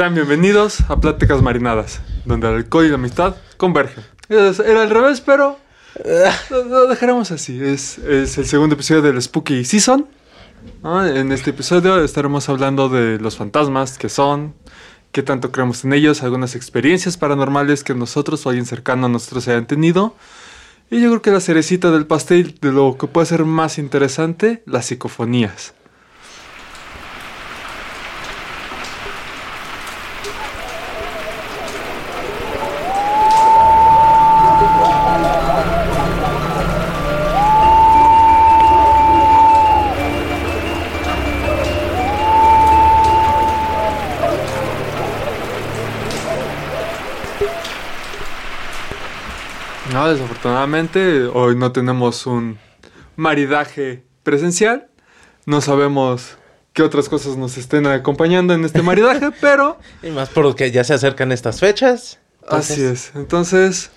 Sean bienvenidos a Pláticas Marinadas, donde el alcohol y la amistad convergen. Era al revés, pero lo, lo dejaremos así. Es, es el segundo episodio del Spooky Season. ¿no? En este episodio estaremos hablando de los fantasmas, qué son, qué tanto creemos en ellos, algunas experiencias paranormales que nosotros o alguien cercano a nosotros hayan tenido. Y yo creo que la cerecita del pastel de lo que puede ser más interesante, las psicofonías. Desafortunadamente hoy no tenemos un maridaje presencial. No sabemos qué otras cosas nos estén acompañando en este maridaje, pero Y más porque ya se acercan estas fechas. Entonces, así es. Entonces,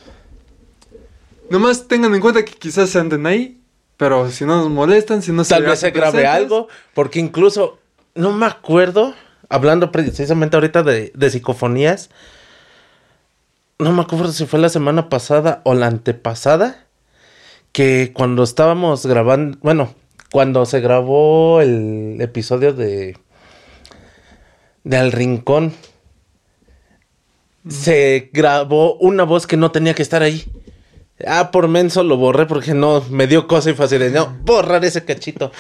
nomás tengan en cuenta que quizás se anden ahí, pero si no nos molestan, si no se Tal vez se presentes, algo, porque incluso, no me acuerdo, hablando precisamente ahorita de, de psicofonías, no me acuerdo si fue la semana pasada o la antepasada, que cuando estábamos grabando, bueno, cuando se grabó el episodio de, de Al Rincón, se grabó una voz que no tenía que estar ahí. Ah, por menso lo borré porque no, me dio cosa y fácil de no, borrar ese cachito.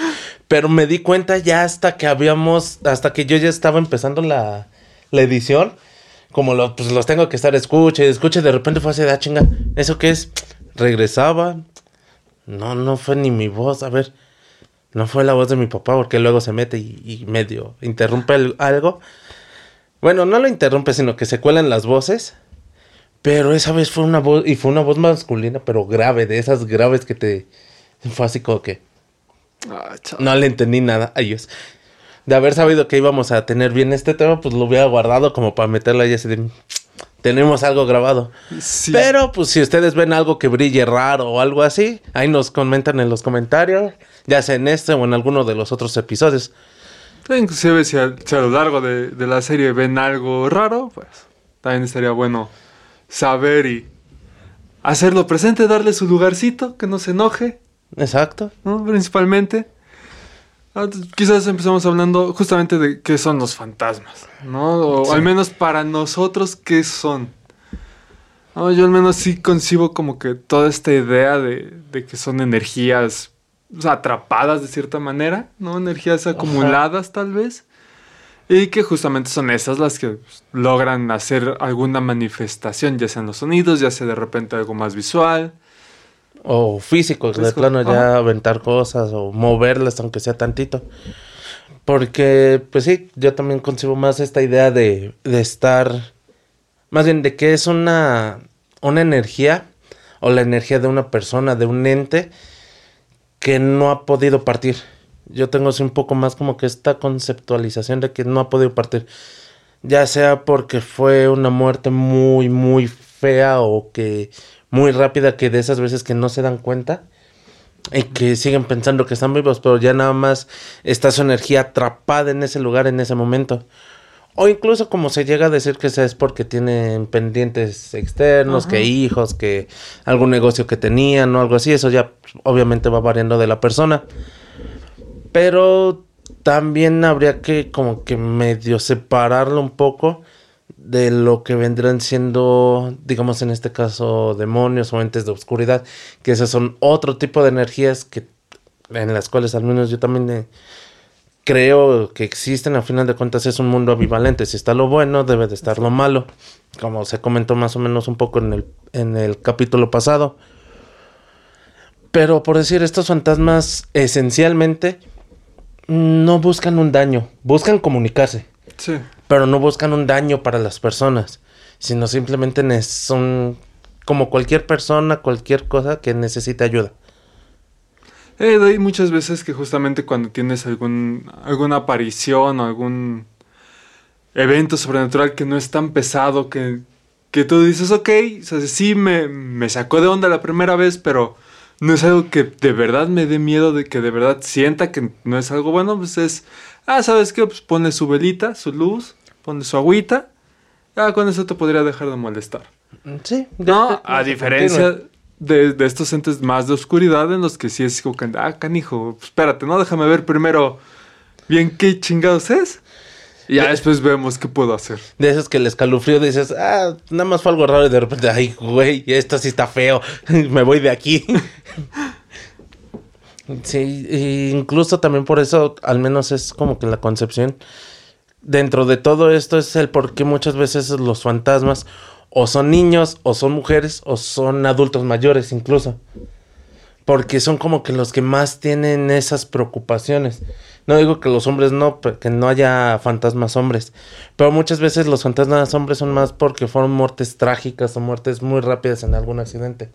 Pero me di cuenta ya hasta que habíamos, hasta que yo ya estaba empezando la, la edición, como lo, pues los tengo que estar escuche, escuche, de repente fue así de ah, chinga, ¿eso qué es? Regresaba, no, no fue ni mi voz, a ver, no fue la voz de mi papá porque luego se mete y, y medio interrumpe el- algo. Bueno, no lo interrumpe, sino que se cuelan las voces. Pero esa vez fue una voz, y fue una voz masculina, pero grave, de esas graves que te... Fue así como que Ah, no le entendí nada a ellos. De haber sabido que íbamos a tener bien este tema, pues lo hubiera guardado como para meterlo ahí así de... Tenemos algo grabado. Sí. Pero pues si ustedes ven algo que brille raro o algo así, ahí nos comentan en los comentarios, ya sea en este o en alguno de los otros episodios. Inclusive si a, si a lo largo de, de la serie ven algo raro, pues también estaría bueno saber y hacerlo presente, darle su lugarcito, que no se enoje, Exacto. ¿no? Principalmente. Ah, Quizás empezamos hablando justamente de qué son los fantasmas, ¿no? O Sí. al menos para nosotros, ¿qué son? No, yo al menos sí concibo como que toda esta idea de, de que son energías o sea, atrapadas de cierta manera, ¿no? Energías acumuladas tal vez. Y que justamente son esas las que pues, logran hacer alguna manifestación, ya sean los sonidos, ya sea de repente algo más visual. O físicos, de Físico, plano ya aventar cosas o moverlas aunque sea tantito. Porque, pues sí, yo también concibo más esta idea de, de estar, más bien de que es una, una energía o la energía de una persona, de un ente que no ha podido partir. Yo tengo así un poco más como que esta conceptualización de que no ha podido partir. Ya sea porque fue una muerte muy, muy fea o que muy rápida, que de esas veces que no se dan cuenta y que siguen pensando que están vivos, pero ya nada más está su energía atrapada en ese lugar, en ese momento. O incluso como se llega a decir que es porque tienen pendientes externos, que hijos, que algún negocio que tenían o algo así, eso ya obviamente va variando de la persona. Pero también habría que como que medio separarlo un poco de lo que vendrán siendo, digamos en este caso, demonios o entes de oscuridad, que esas son otro tipo de energías que en las cuales al menos yo también eh, creo que existen, a final de cuentas es un mundo ambivalente, si está lo bueno debe de estar lo malo, como se comentó más o menos un poco en el, en el capítulo pasado. Pero por decir, estos fantasmas esencialmente no buscan un daño, buscan comunicarse. Sí. Pero no buscan un daño para las personas, sino simplemente son como cualquier persona, cualquier cosa que necesite ayuda. Eh, hay muchas veces que justamente cuando tienes algún, alguna aparición o algún evento sobrenatural que no es tan pesado que, que tú dices, ok, o sea, sí me, me sacó de onda la primera vez, pero no es algo que de verdad me dé miedo, de que de verdad sienta que no es algo bueno, pues es, ah, ¿sabes qué? Pues ponle su velita, su luz, ponle su agüita ya con eso te podría dejar de molestar. Sí. No, a diferencia de, de estos entes más de oscuridad en los que sí es como que, ah, canijo, espérate, no, déjame ver primero bien qué chingados es. Y ya De- después vemos qué puedo hacer. De esos que el escalofrío dices, ah, nada más fue algo raro y de repente, ay, güey, esto sí está feo, me voy de aquí. sí, incluso también por eso, al menos es como que la concepción. Dentro de todo esto es el por qué muchas veces los fantasmas o son niños, o son mujeres, o son adultos mayores incluso. Porque son como que los que más tienen esas preocupaciones. No digo que los hombres no, que no haya fantasmas hombres. Pero muchas veces los fantasmas hombres son más porque fueron muertes trágicas o muertes muy rápidas en algún accidente.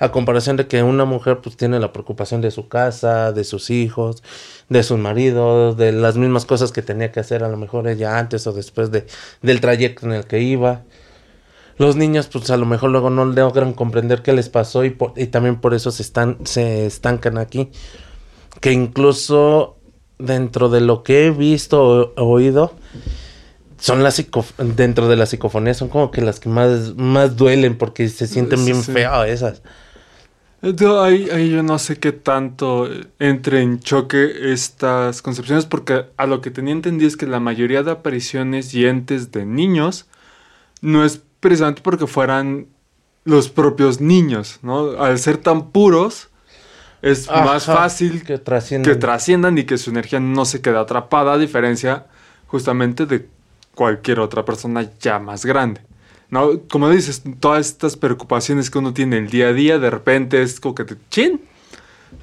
A comparación de que una mujer pues tiene la preocupación de su casa, de sus hijos, de sus maridos, de las mismas cosas que tenía que hacer a lo mejor ella antes o después de, del trayecto en el que iba. Los niños, pues a lo mejor luego no logran comprender qué les pasó y, por- y también por eso se, están, se estancan aquí. Que incluso dentro de lo que he visto o oído, son las dentro de las psicofonías, son como que las que más, más duelen porque se sienten Sí, bien sí. feas esas. Yo, ahí, ahí yo no sé qué tanto entre en choque estas concepciones, porque a lo que tenía entendido es que la mayoría de apariciones y entes de niños no es precisamente porque fueran los propios niños, ¿no? Al ser tan puros, es más fácil que trasciendan y que su energía no se quede atrapada, a diferencia justamente de cualquier otra persona ya más grande. ¿No? Como dices, todas estas preocupaciones que uno tiene el día a día, de repente es como que te chin,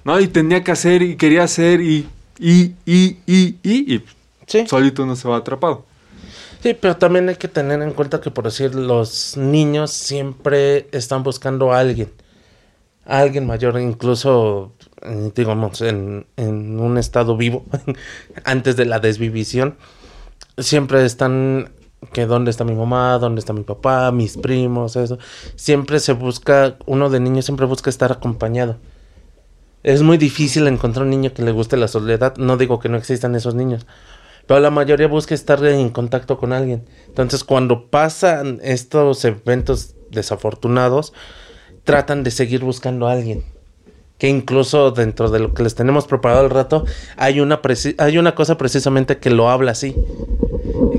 ¿no? Y tenía que hacer y quería hacer y, y, y, y, y, y sí. solito uno se va atrapado. Sí, pero también hay que tener en cuenta que, por decir, los niños siempre están buscando a alguien. A alguien mayor, incluso, digamos, en, en un estado vivo, antes de la desvivisión. Siempre están que dónde está mi mamá, dónde está mi papá, mis primos, eso. Siempre se busca, uno de niño siempre busca estar acompañado. Es muy difícil encontrar un niño que le guste la soledad. No digo que no existan esos niños. Pero la mayoría busca estar en contacto con alguien. Entonces, cuando pasan estos eventos desafortunados, tratan de seguir buscando a alguien. Que incluso dentro de lo que les tenemos preparado al rato, hay una, hay una cosa precisamente que lo habla así.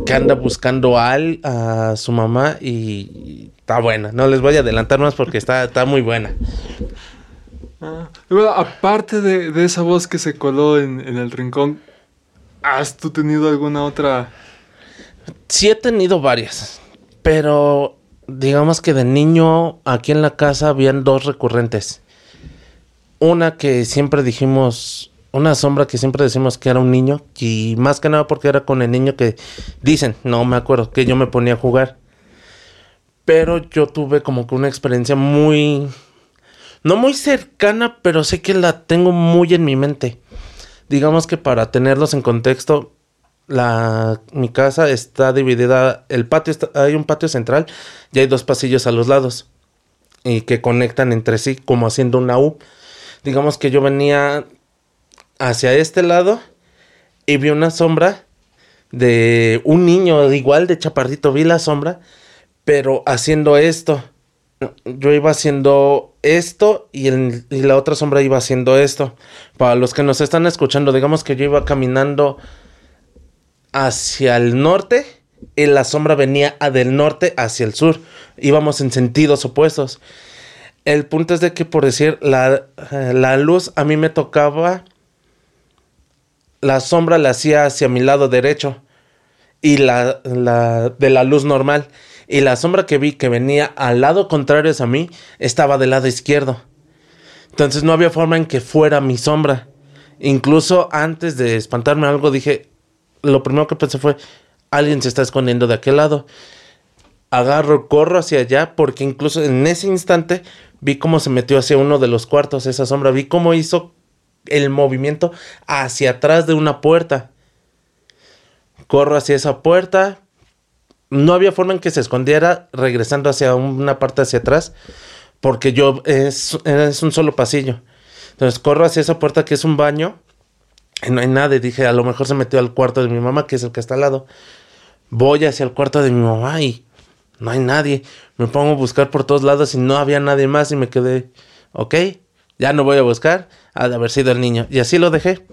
Que anda buscando a, al- a su mamá y, y está buena. No les voy a adelantar más porque está, está muy buena. Ah, y bueno, aparte de, de esa voz que se coló en, en el rincón, ¿has tú tenido alguna otra? Sí he tenido varias, pero digamos que de niño aquí en la casa habían dos recurrentes. Una que siempre dijimos, una sombra que siempre decimos que era un niño, y más que nada porque era con el niño que dicen, no me acuerdo, que yo me ponía a jugar. Pero yo tuve como que una experiencia muy, no muy cercana, pero sé que la tengo muy en mi mente. Digamos que para tenerlos en contexto, la mi casa está dividida el patio está- hay un patio central y hay dos pasillos a los lados y que conectan entre sí como haciendo una U digamos que yo venía hacia este lado y vi una sombra de un niño igual de chaparrito vi la sombra pero haciendo esto yo iba haciendo esto y, el- y la otra sombra iba haciendo esto para los que nos están escuchando digamos que yo iba caminando hacia el norte y la sombra venía del norte hacia el sur. Íbamos en sentidos opuestos. El punto es de que, por decir, la, la luz a mí me tocaba, la sombra la hacía hacia mi lado derecho y la, la de la luz normal. Y la sombra que vi que venía al lado contrario a mí estaba del lado izquierdo. Entonces no había forma en que fuera mi sombra. Incluso antes de espantarme algo dije, lo primero que pensé fue, alguien se está escondiendo de aquel lado. Agarro, corro hacia allá, porque incluso en ese instante vi cómo se metió hacia uno de los cuartos esa sombra, vi cómo hizo el movimiento hacia atrás de una puerta. Corro hacia esa puerta. No había forma en que se escondiera regresando hacia una parte hacia atrás, porque yo es, es un solo pasillo. Entonces corro hacia esa puerta que es un baño. Y no hay nadie. Dije, a lo mejor se metió al cuarto de mi mamá, que es el que está al lado. Voy hacia el cuarto de mi mamá y no hay nadie. Me pongo a buscar por todos lados y no había nadie más y me quedé, ok, ya no voy a buscar, ha de haber sido el niño. Y así lo dejé.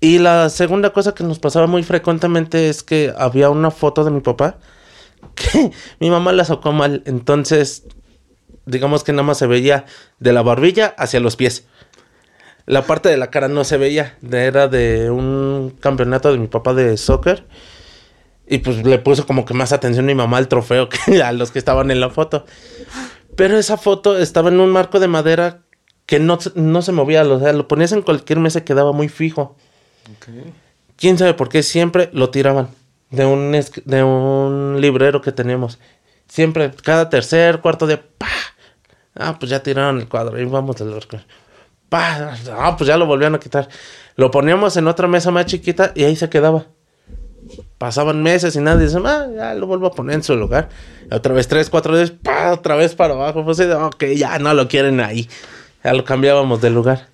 Y la segunda cosa que nos pasaba muy frecuentemente es que había una foto de mi papá que mi mamá la sacó mal. Entonces, digamos que nada más se veía de la barbilla hacia los pies. La parte de la cara no se veía. Era de un campeonato de mi papá de soccer. Y pues le puso como que más atención mi mamá al trofeo que a los que estaban en la foto. Pero esa foto estaba en un marco de madera que no, no se movía. O sea, lo ponías en cualquier mesa y quedaba muy fijo. ¿Quién sabe por qué siempre lo tiraban? De un, de un librero que tenemos. Siempre, cada tercer, cuarto día, ¡pah! Ah, pues ya tiraron el cuadro. Y vamos del ¡Pah! Ah, pues ya lo volvían a quitar. Lo poníamos en otra mesa más chiquita y ahí se quedaba. Pasaban meses y nadie dice, ah, ya lo vuelvo a poner en su lugar. otra vez tres, cuatro días, ¡pah! Otra vez para abajo. Pues ok, ya no lo quieren ahí. Ya lo cambiábamos de lugar.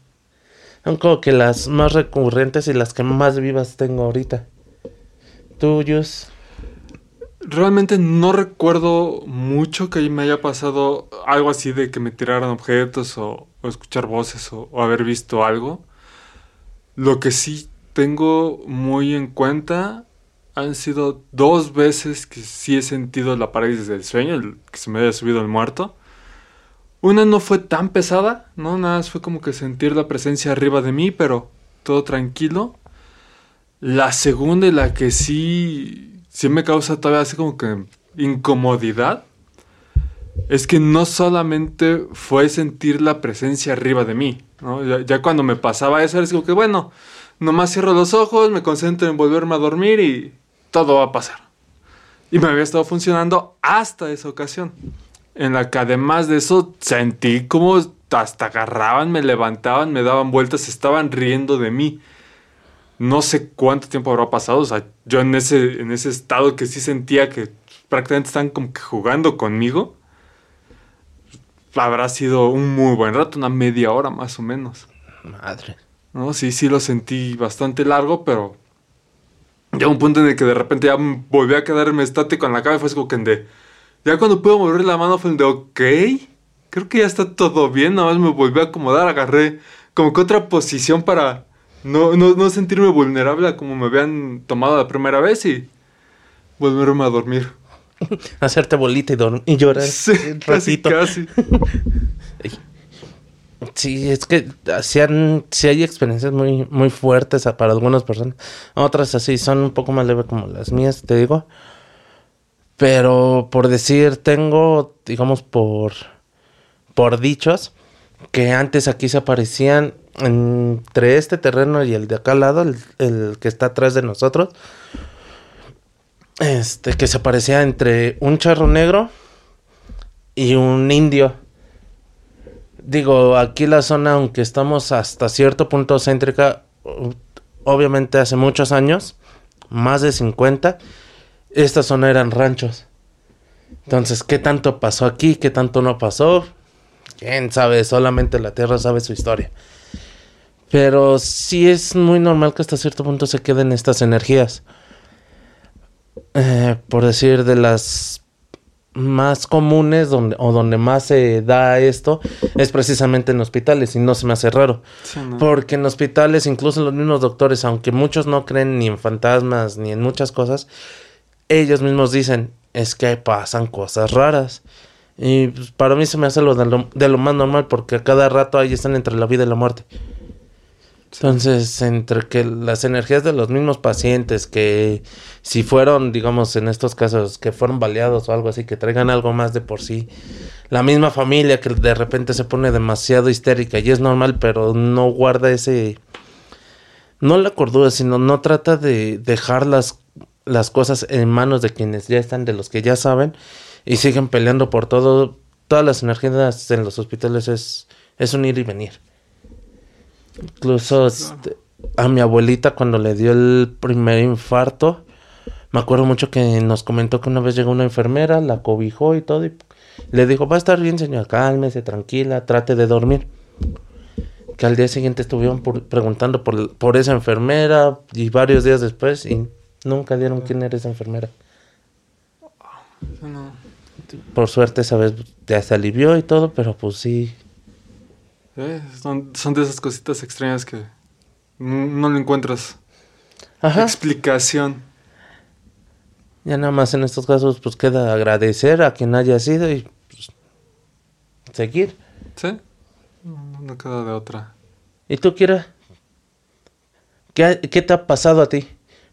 Son como que las más recurrentes y las que más vivas tengo ahorita. ¿Tuyos? Realmente no recuerdo mucho que me haya pasado algo así de que me tiraran objetos o, escuchar voces o, haber visto algo. Lo que sí tengo muy en cuenta han sido dos veces que sí he sentido la parálisis del sueño, que se me haya subido el muerto. Una no fue tan pesada, ¿no? Nada más fue como que sentir la presencia arriba de mí, pero todo tranquilo. La segunda y la que sí, sí me causa todavía así como que incomodidad, es que no solamente fue sentir la presencia arriba de mí. Ya, cuando me pasaba eso, era como que, bueno, nomás cierro los ojos, me concentro en volverme a dormir y todo va a pasar. Y me había estado funcionando hasta esa ocasión en la que además de eso sentí como hasta agarraban, me levantaban, me daban vueltas, estaban riendo de mí. No sé cuánto tiempo habrá pasado, o sea, yo en ese, en ese estado que sí sentía que prácticamente están como que jugando conmigo. Habrá sido un muy buen rato, una media hora más o menos. Madre. No, sí, sí lo sentí bastante largo, pero ya un punto en el que de repente ya volví a quedarme estático en la y fue como que de ya cuando pude mover la mano fue el de, ok, creo que ya está todo bien, nada más me volví a acomodar, agarré como que otra posición para no, no, sentirme vulnerable a como me habían tomado la primera vez y volverme a dormir. Hacerte bolita y, y llorar. Sí, casi, casi. Sí, es que sí, han, hay experiencias muy, muy fuertes para algunas personas. Otras así son un poco más leves como las mías, te digo. Pero por decir, tengo, digamos, por, por dichos, que antes aquí se aparecían entre este terreno y el de acá al lado, el, que está atrás de nosotros, este, que se aparecía entre un charro negro y un indio. Digo, aquí la zona, aunque estamos hasta cierto punto céntrica, obviamente hace muchos años, más de 50, esta zona eran ranchos. Entonces, ¿qué tanto pasó aquí? ¿Qué tanto no pasó? Quién sabe, solamente la Tierra sabe su historia. Pero sí es muy normal que hasta cierto punto se queden estas energías. Eh, por decir, de las más comunes donde, o donde más se da esto es precisamente en hospitales y no se me hace raro. Porque en hospitales, incluso los mismos doctores, aunque muchos no creen ni en fantasmas ni en muchas cosas, ellos mismos dicen, es que pasan cosas raras. Y pues, para mí se me hace lo de, lo más normal porque a cada rato ahí están entre la vida y la muerte. Entonces, entre que las energías de los mismos pacientes, que si fueron, digamos, en estos casos, que fueron baleados o algo así, que traigan algo más de por sí, la misma familia que de repente se pone demasiado histérica y es normal, pero no guarda ese, no la cordura, sino no trata de dejar las las cosas en manos de quienes ya están, de los que ya saben, y siguen peleando por todo. Todas las energías en los hospitales es, es un ir y venir. Incluso este, a mi abuelita cuando le dio el primer infarto, me acuerdo mucho que nos comentó que una vez llegó una enfermera, la cobijó y todo, y le dijo, va a estar bien señora, cálmese, tranquila, trate de dormir. Que al día siguiente estuvieron preguntando por, por esa enfermera y varios días después y Nunca dieron quién era esa enfermera. Por suerte esa vez ya se alivió y todo, pero pues sí. Eh, son, son de esas cositas extrañas que no, le encuentras Ajá. explicación. Ya nada más en estos casos pues queda agradecer a quien haya sido y pues, seguir. ¿Sí? No, no queda de otra. ¿Y tú, Kira? ¿Qué, ¿Qué te ha pasado a ti?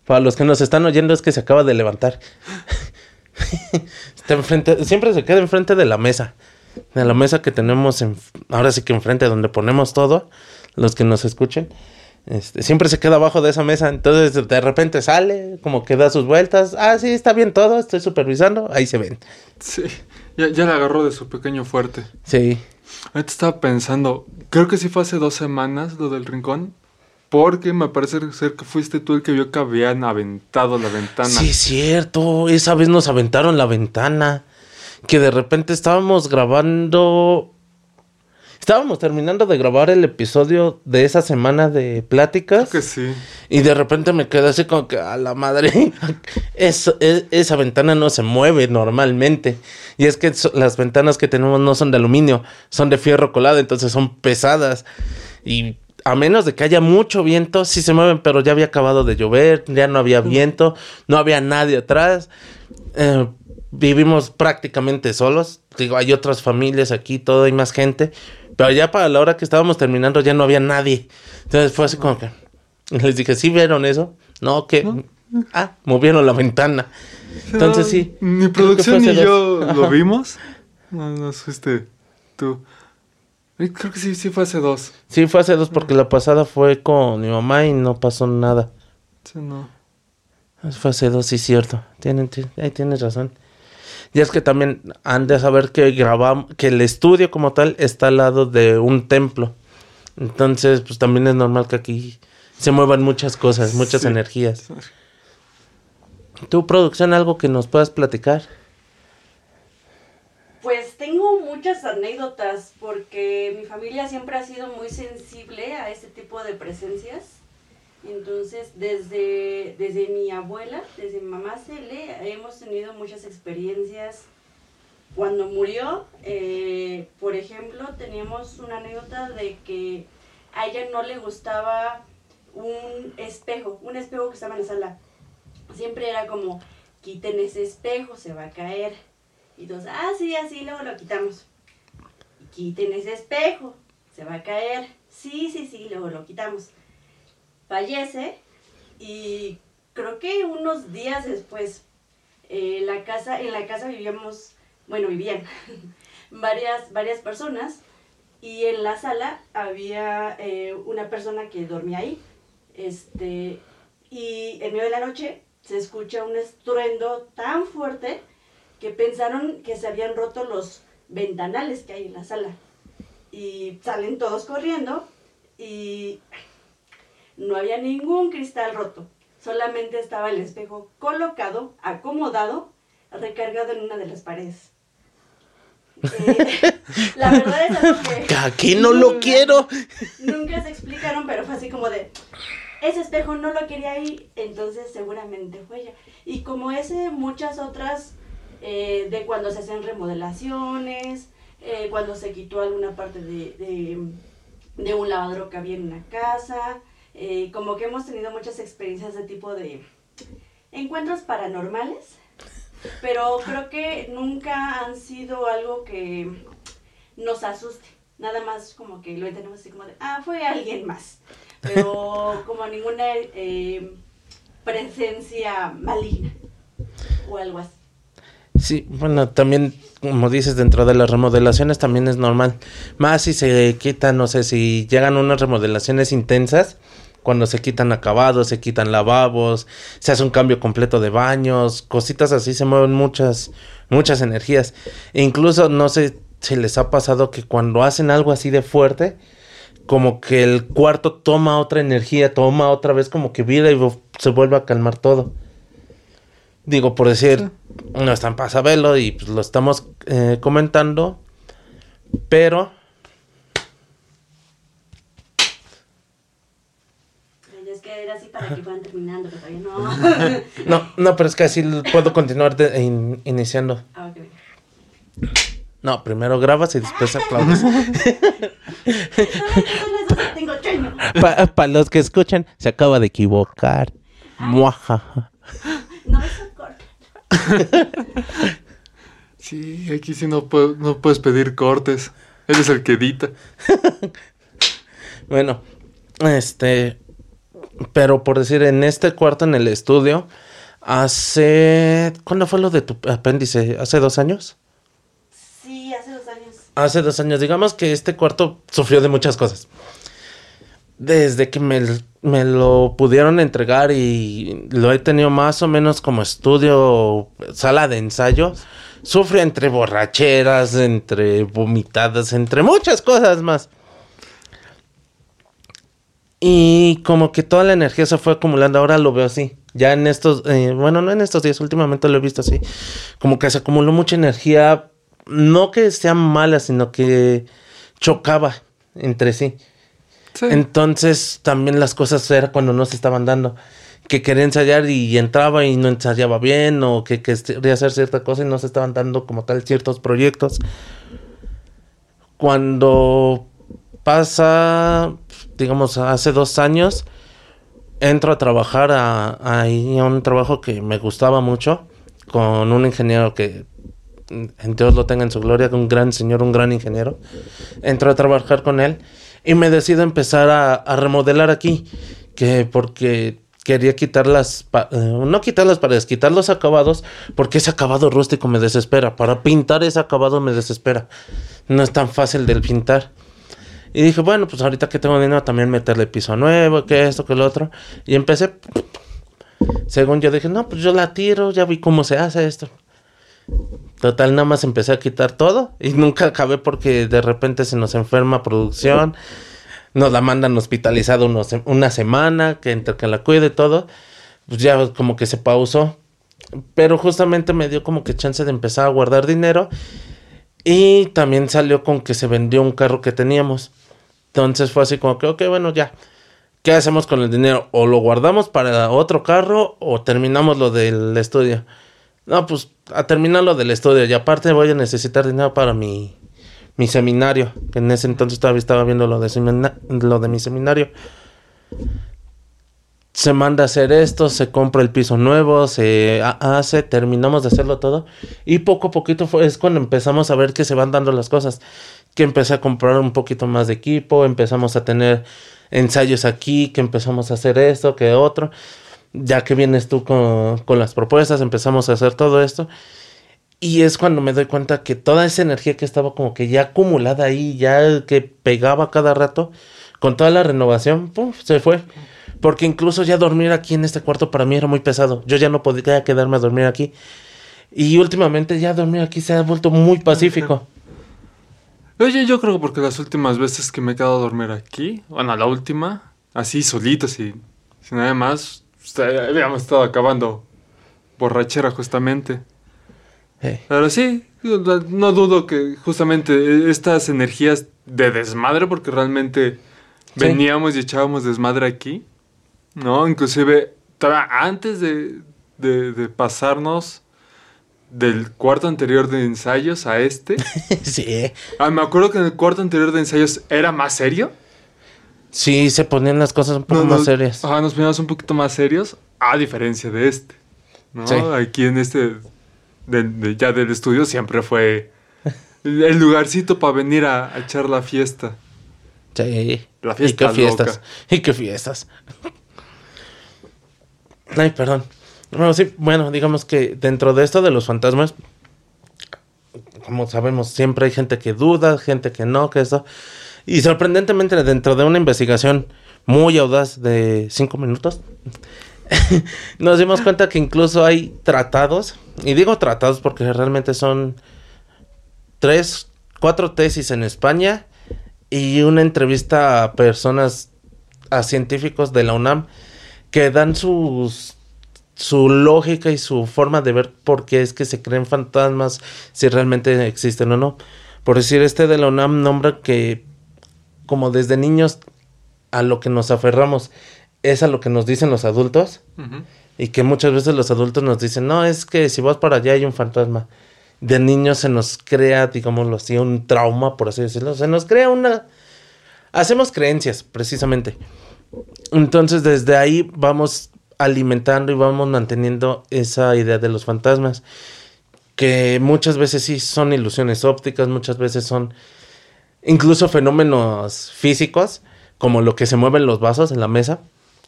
Para los que nos están oyendo es que se acaba de levantar. Está enfrente, siempre se queda enfrente de la mesa. De la mesa que tenemos, en, ahora sí que enfrente donde ponemos todo, los que nos escuchen. Este, siempre se queda abajo de esa mesa, entonces de repente sale, como que da sus vueltas. Ah, sí, está bien todo, estoy supervisando. Ahí se ven. Sí, ya, ya le agarró de su pequeño fuerte. Sí. Ahorita estaba pensando, creo que sí fue hace dos semanas lo del rincón, porque me parece ser que fuiste tú el que vio que habían aventado la ventana. Sí, es cierto. Esa vez nos aventaron la ventana. Que de repente estábamos grabando. Estábamos terminando de grabar el episodio de esa semana de pláticas. Creo que sí. Y de repente me quedé así como que a la madre. Eso- e- esa ventana no se mueve normalmente. Y es que so- las ventanas que tenemos no son de aluminio, son de fierro colado, entonces son pesadas. Y a menos de que haya mucho viento, sí se mueven, pero ya había acabado de llover, ya no había viento, no había nadie atrás. Eh, vivimos prácticamente solos. Digo, hay otras familias aquí, todo, hay más gente. Pero ya para la hora que estábamos terminando ya no había nadie. Entonces fue así como que... Les dije, ¿sí vieron eso? No, que... Ah, movieron la ventana. Entonces sí. Ni producción ni yo dos. lo vimos. No, no fuiste tú. Creo que sí, sí fue hace dos. Sí, fue hace dos porque la pasada fue con mi mamá y no pasó nada. Sí, no. Fue hace dos, sí, cierto. Tienen, ti- ahí tienes razón. Y es que también han de saber que grabamos, que el estudio como tal está al lado de un templo. Entonces, pues también es normal que aquí se muevan muchas cosas, muchas Sí. energías. ¿Tu producción algo que nos puedas platicar? Pues tengo muchas anécdotas porque mi familia siempre ha sido muy sensible a este tipo de presencias. Entonces, desde, desde mi abuela, desde mi mamá Cele, hemos tenido muchas experiencias. Cuando murió, eh, por ejemplo, teníamos una anécdota de que a ella no le gustaba un espejo, un espejo que estaba en la sala. Siempre era como, quiten ese espejo, se va a caer. Y entonces, ah, sí, así luego lo quitamos. Quiten ese espejo, se va a caer. Sí, sí, sí, luego lo quitamos. Fallece y creo que unos días después, eh, la casa, en la casa vivíamos, bueno, vivían varias, varias personas y en la sala había eh, una persona que dormía ahí. Este, y en medio de la noche se escucha un estruendo tan fuerte que pensaron que se habían roto los ventanales que hay en la sala. Y salen todos corriendo y no había ningún cristal roto. Solamente estaba el espejo colocado, acomodado, recargado en una de las paredes. Eh, la verdad es algo que... Aquí no lo nunca- quiero. Nunca se explicaron, pero fue así como de, ese espejo no lo quería ahí, entonces seguramente fue ella. Y como ese, muchas otras, eh, de cuando se hacen remodelaciones, eh, cuando se quitó alguna parte de, de, de un lavadero que había en una casa, eh, como que hemos tenido muchas experiencias de tipo de encuentros paranormales, pero creo que nunca han sido algo que nos asuste. Nada más como que lo entendemos así como de, ah, fue alguien más. Pero como ninguna eh, presencia maligna o algo así. Sí, bueno, también, como dices, dentro de las remodelaciones también es normal. Más si se quitan, no sé, si llegan unas remodelaciones intensas, cuando se quitan acabados, se quitan lavabos, se hace un cambio completo de baños, cositas así, se mueven muchas, muchas energías. E incluso, no sé si les ha pasado que cuando hacen algo así de fuerte, como que el cuarto toma otra energía, toma otra vez como que vida y se vuelve a calmar todo. Digo, por decir, no están para saberlo y pues, lo estamos eh, comentando, pero Ay, Es que era así para que fueran terminando, pero todavía no. no, no, pero es que así puedo continuar de- in- iniciando. Ah, ok. No, primero grabas y después aplaudes. Tengo. Para los que escuchan, se acaba de equivocar. Muaja. No, eso corta. Sí, aquí sí no, puedo- no puedes pedir cortes. Él es el que edita. Bueno, este. Pero por decir, en este cuarto en el estudio, hace. ¿Cuándo fue lo de tu apéndice? ¿Hace dos años? Sí, hace dos años. Hace dos años. Digamos que este cuarto sufrió de muchas cosas. Desde que me, me lo pudieron entregar y lo he tenido más o menos como estudio, sala de ensayo, sufre entre borracheras, entre vomitadas, entre muchas cosas más. Y como que toda la energía se fue acumulando, ahora lo veo así. Ya en estos, eh, bueno, no en estos días, últimamente lo he visto así. Como que se acumuló mucha energía, no que sea mala, sino que chocaba entre sí. Sí. Entonces también las cosas era cuando no se estaban dando. Que quería ensayar y entraba y no ensayaba bien o que, que quería hacer cierta cosa y no se estaban dando como tal ciertos proyectos. Cuando pasa, digamos, hace dos años, entro a trabajar a, a un trabajo que me gustaba mucho con un ingeniero que en Dios lo tenga en su gloria, un gran señor, un gran ingeniero. Entro a trabajar con él y me decido empezar a, a remodelar aquí, que porque quería quitar las, pa- eh, no quitar las paredes, quitar los acabados, porque ese acabado rústico me desespera. Para pintar ese acabado me desespera. No es tan fácil del pintar. Y dije, bueno, pues ahorita que tengo dinero también meterle piso nuevo, que esto, que lo otro. Y empecé, según yo dije, no, pues yo la tiro, ya vi cómo se hace esto. Total, nada más empecé a quitar todo y nunca acabé porque de repente se nos enferma producción, nos la mandan hospitalizada unos- una semana, que entre que la cuide todo, pues ya como que se pausó. Pero justamente me dio como que chance de empezar a guardar dinero y también salió con que se vendió un carro que teníamos. Entonces fue así como que, ok, bueno, ya. ¿Qué hacemos con el dinero? O lo guardamos para otro carro o terminamos lo del estudio. No, pues a terminar lo del estudio. Y aparte voy a necesitar dinero para mi, mi seminario. En ese entonces todavía estaba viendo lo de, lo de mi seminario. Se manda a hacer esto, se compra el piso nuevo, se ha- hace, terminamos de hacerlo todo. Y poco a poquito fue, es cuando empezamos a ver que se van dando las cosas. Que empecé a comprar un poquito más de equipo, empezamos a tener ensayos aquí, que empezamos a hacer esto, que otro ya que vienes tú con, con las propuestas, empezamos a hacer todo esto. Y es cuando me doy cuenta que toda esa energía que estaba como que ya acumulada ahí, ya que pegaba cada rato, con toda la renovación, ¡pum! se fue. Porque incluso ya dormir aquí en este cuarto para mí era muy pesado. Yo ya no podía quedarme a dormir aquí. Y últimamente ya dormir aquí se ha vuelto muy pacífico. Oye, yo creo que porque las últimas veces que me he quedado a dormir aquí, bueno, la última, así solito, sin, sin nada más, pues, eh, habíamos estado acabando borrachera justamente. Pero sí, no dudo que justamente estas energías de desmadre, porque realmente Sí. veníamos y echábamos desmadre aquí, ¿no? Inclusive, antes de, de- de pasarnos del cuarto anterior de ensayos a este, sí, ah, me acuerdo que en el cuarto anterior de ensayos era más serio. sí, se ponían las cosas un poco más serias. Ajá, nos poníamos un poquito más serios, a diferencia de este. ¿no? Sí. Aquí en este, de- de- ya del estudio, siempre fue el el lugarcito para venir a, a echar la fiesta. Sí. La fiesta ¿Y qué fiestas? loca. ¿Y qué fiestas? Ay, perdón. Bueno, sí, bueno, digamos que dentro de esto de los fantasmas, como sabemos, siempre hay gente que duda, gente que no, que eso. Y sorprendentemente, dentro de una investigación muy audaz de cinco minutos, nos dimos cuenta que incluso hay tratados, y digo tratados porque realmente son tres, cuatro tesis en España y una entrevista a personas, a científicos de la UNAM, que dan sus su lógica y su forma de ver por qué es que se creen fantasmas, si realmente existen o no. Por decir, este de la UNAM nombra que como desde niños a lo que nos aferramos es a lo que nos dicen los adultos y que muchas veces los adultos nos dicen, no, es que si vas para allá hay un fantasma. de niños se nos crea, digámoslo así, un trauma, por así decirlo. Se nos crea una... Hacemos creencias, precisamente. Entonces desde ahí vamos alimentando y vamos manteniendo esa idea de los fantasmas. Que muchas veces sí son ilusiones ópticas, muchas veces son incluso fenómenos físicos, como lo que se mueven los vasos en la mesa.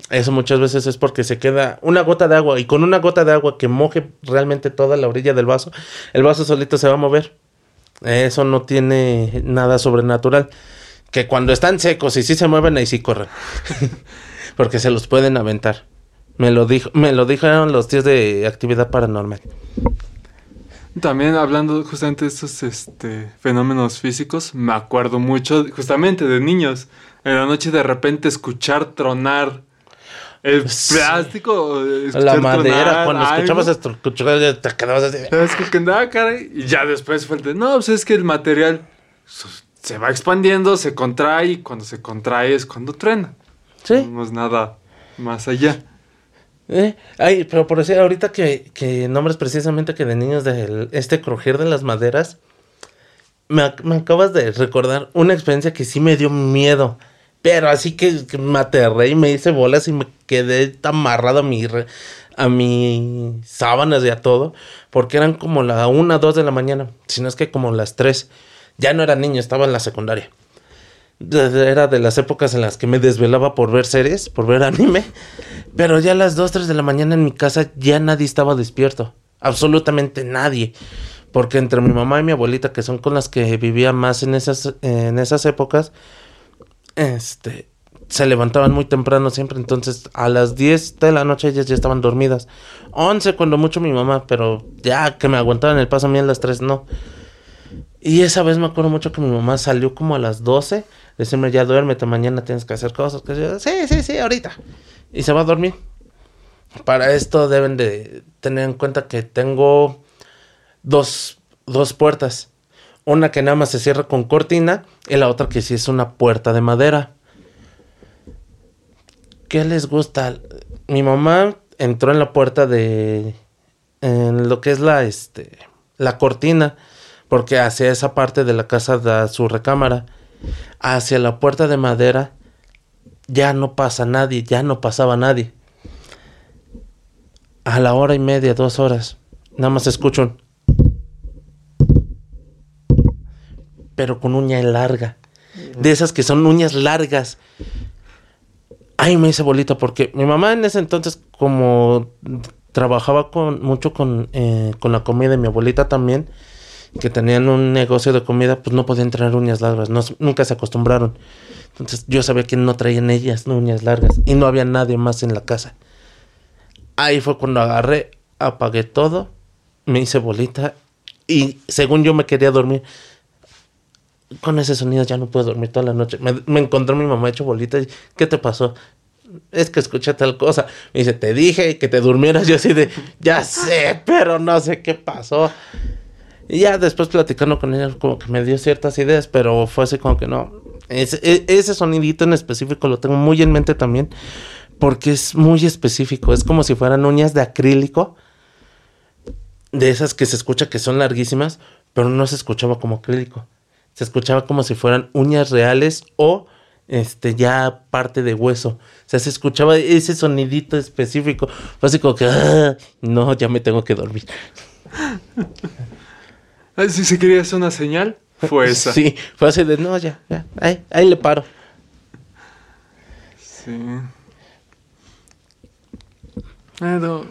Eso muchas veces es porque se queda una gota de agua y con una gota de agua que moje realmente toda la orilla del vaso, el vaso solito se va a mover. Eso no tiene nada sobrenatural. Que cuando están secos y sí se mueven, ahí sí corren. porque se los pueden aventar. Me lo, dijo, me lo dijeron los días de actividad paranormal. También hablando justamente de estos este, fenómenos físicos, me acuerdo mucho justamente de niños. En la noche de repente escuchar tronar el plástico. La madera, cuando escuchabas esto, te quedabas así. ¿Sabes qué andaba, cara? Y ya después fue el de, no, pues es que el material se va expandiendo, se contrae y cuando se contrae es cuando truena. Sí. No es nada más allá. Eh, ay, pero por decir, ahorita que, que nombres precisamente que de niños de este crujir de las maderas, me, me, acabas de recordar una experiencia que sí me dio miedo. Pero así que, que me aterré y me hice bolas y me quedé amarrado a mi, a mi sábanas y a todo. Porque eran como la una, dos de la mañana. Si no es que como las tres. Ya no era niño, estaba en la secundaria. Era de las épocas en las que me desvelaba por ver series, por ver anime. Pero ya a las 2, 3 de la mañana en mi casa ya nadie estaba despierto. Absolutamente nadie. Porque entre mi mamá y mi abuelita, que son con las que vivía más en esas, en esas épocas, este, se levantaban muy temprano siempre. Entonces a las 10 de la noche ellas ya estaban dormidas. 11 cuando mucho mi mamá, pero ya que me aguantaban el paso a mí a las 3 no. Y esa vez me acuerdo mucho que mi mamá salió como a las 12 decirme ya duérmete, mañana tienes que hacer cosas. Que sí, sí, sí, ahorita. Y se va a dormir. Para esto deben de tener en cuenta que tengo dos, dos puertas. Una que nada más se cierra con cortina y la otra que sí es una puerta de madera. ¿Qué les gusta? Mi mamá entró en la puerta de en lo que es la este la cortina porque hacia esa parte de la casa da su recámara hacia la puerta de madera ya no pasa nadie, ya no pasaba nadie. A la hora y media, dos horas, nada más escucho un... Pero con uña larga. De esas que son uñas largas. Ay, me hice bolita porque mi mamá en ese entonces como trabajaba con mucho con, eh, con la comida y mi abuelita también, que tenían un negocio de comida, pues no podían traer uñas largas, no, nunca se acostumbraron. Entonces yo sabía que no traían ellas uñas largas y no había nadie más en la casa. Ahí fue cuando agarré, apagué todo, me hice bolita y según yo me quería dormir. Con ese sonido ya no puedo dormir toda la noche. Me, me encontró mi mamá hecho bolita y ¿qué te pasó? es que escuché tal cosa. Me dice, te dije que te durmieras. Yo así de, ya sé, pero no sé qué pasó. Y ya después platicando con ella, como que me dio ciertas ideas, pero fue así como que no. Ese, e, ese sonidito en específico lo tengo muy en mente también, porque es muy específico. Es como si fueran uñas de acrílico, de esas que se escucha que son larguísimas, pero no se escuchaba como acrílico. Se escuchaba como si fueran uñas reales o este ya parte de hueso. O sea, se escuchaba ese sonidito específico. Fue así como que, ah, no, ya me tengo que dormir. Si se quería hacer una señal, fue esa. Sí, fue así de, no, ya, ya, ahí, ahí le paro. Sí. Pero,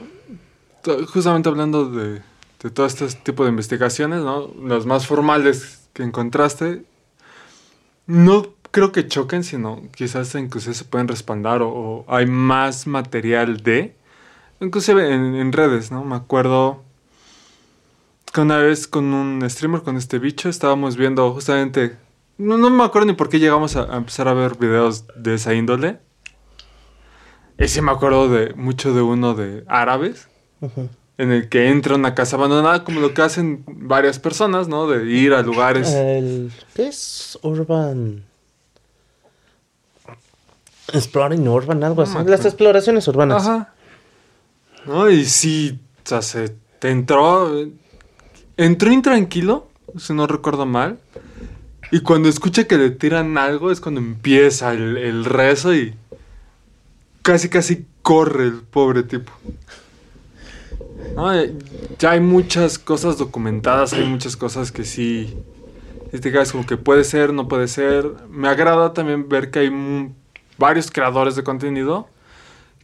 justamente hablando de, de todo este tipo de investigaciones, ¿no? Las más formales que encontraste, no creo que choquen, sino quizás inclusive se pueden respaldar o, o hay más material de, inclusive en, en redes, ¿no? Me acuerdo que una vez con un streamer, con este bicho, estábamos viendo justamente. No, no me acuerdo ni por qué llegamos a, a, empezar a ver videos de esa índole. Y sí me acuerdo de mucho de uno de árabes. Uh -huh. En el que entra una casa abandonada, como lo que hacen varias personas, ¿no? De ir a lugares. El, ¿Qué es Urban? Exploring Urban, algo así. Las exploraciones urbanas. Ajá. ¿No? Y sí, o sea, se te entró entró intranquilo, si no recuerdo mal. Y cuando escucha que le tiran algo es cuando empieza el, el rezo y casi casi corre el pobre tipo. Eh, ya hay muchas cosas documentadas, hay muchas cosas que sí. Este caso como que puede ser, no puede ser. Me agrada también ver que hay varios creadores de contenido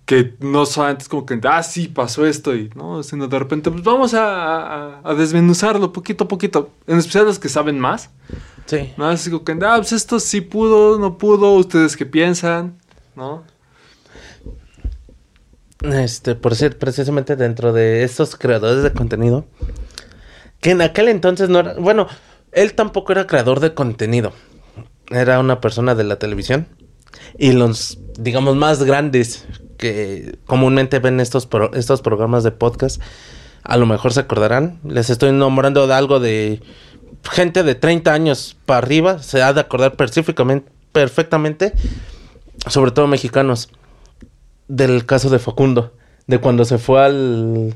que no solamente es como que, ah, sí, pasó esto y, ¿no? Sino de repente, pues vamos a, a- a desmenuzarlo poquito a poquito. En especial los que saben más. Sí. ¿No? Así como que, ah, pues esto sí pudo, no pudo, ustedes qué piensan, ¿no? Este, por ser precisamente dentro de estos creadores de contenido, que en aquel entonces no era, bueno, él tampoco era creador de contenido, era una persona de la televisión y los, digamos, más grandes que comúnmente ven estos, estos programas de podcast, a lo mejor se acordarán, les estoy nombrando de algo de gente de 30 años para arriba, se ha de acordar específicamente, perfectamente, sobre todo mexicanos del caso de Facundo, de cuando se fue al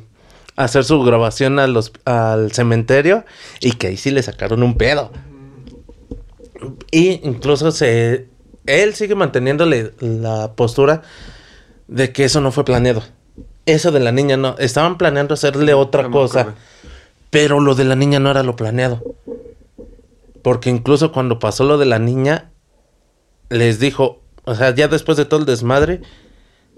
a hacer su grabación al, hosp- al cementerio y que ahí sí le sacaron un pedo. Y incluso se él sigue manteniéndole la postura de que eso no fue planeado. Eso de la niña no, estaban planeando hacerle otra No cosa, pero lo de la niña no era lo planeado. Porque incluso cuando pasó lo de la niña, les dijo, o sea, ya después de todo el desmadre,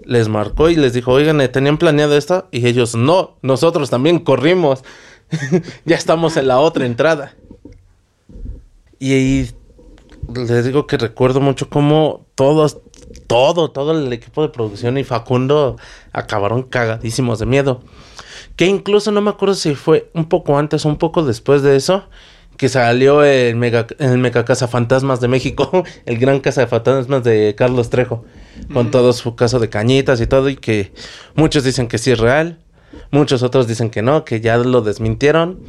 les marcó y les dijo, oigan, ¿eh, ¿tenían planeado esto? Y ellos, no, nosotros también corrimos. ya estamos en la otra entrada. Y ahí les digo que recuerdo mucho cómo todos, todo, todo el equipo de producción y Facundo acabaron cagadísimos de miedo. Que incluso no me acuerdo si fue un poco antes o un poco después de eso. Que salió el mega, el mega Cazafantasmas de México, el gran Cazafantasmas de Carlos Trejo, con todo su caso de cañitas y todo, y que muchos dicen que sí es real, muchos otros dicen que no, que ya lo desmintieron,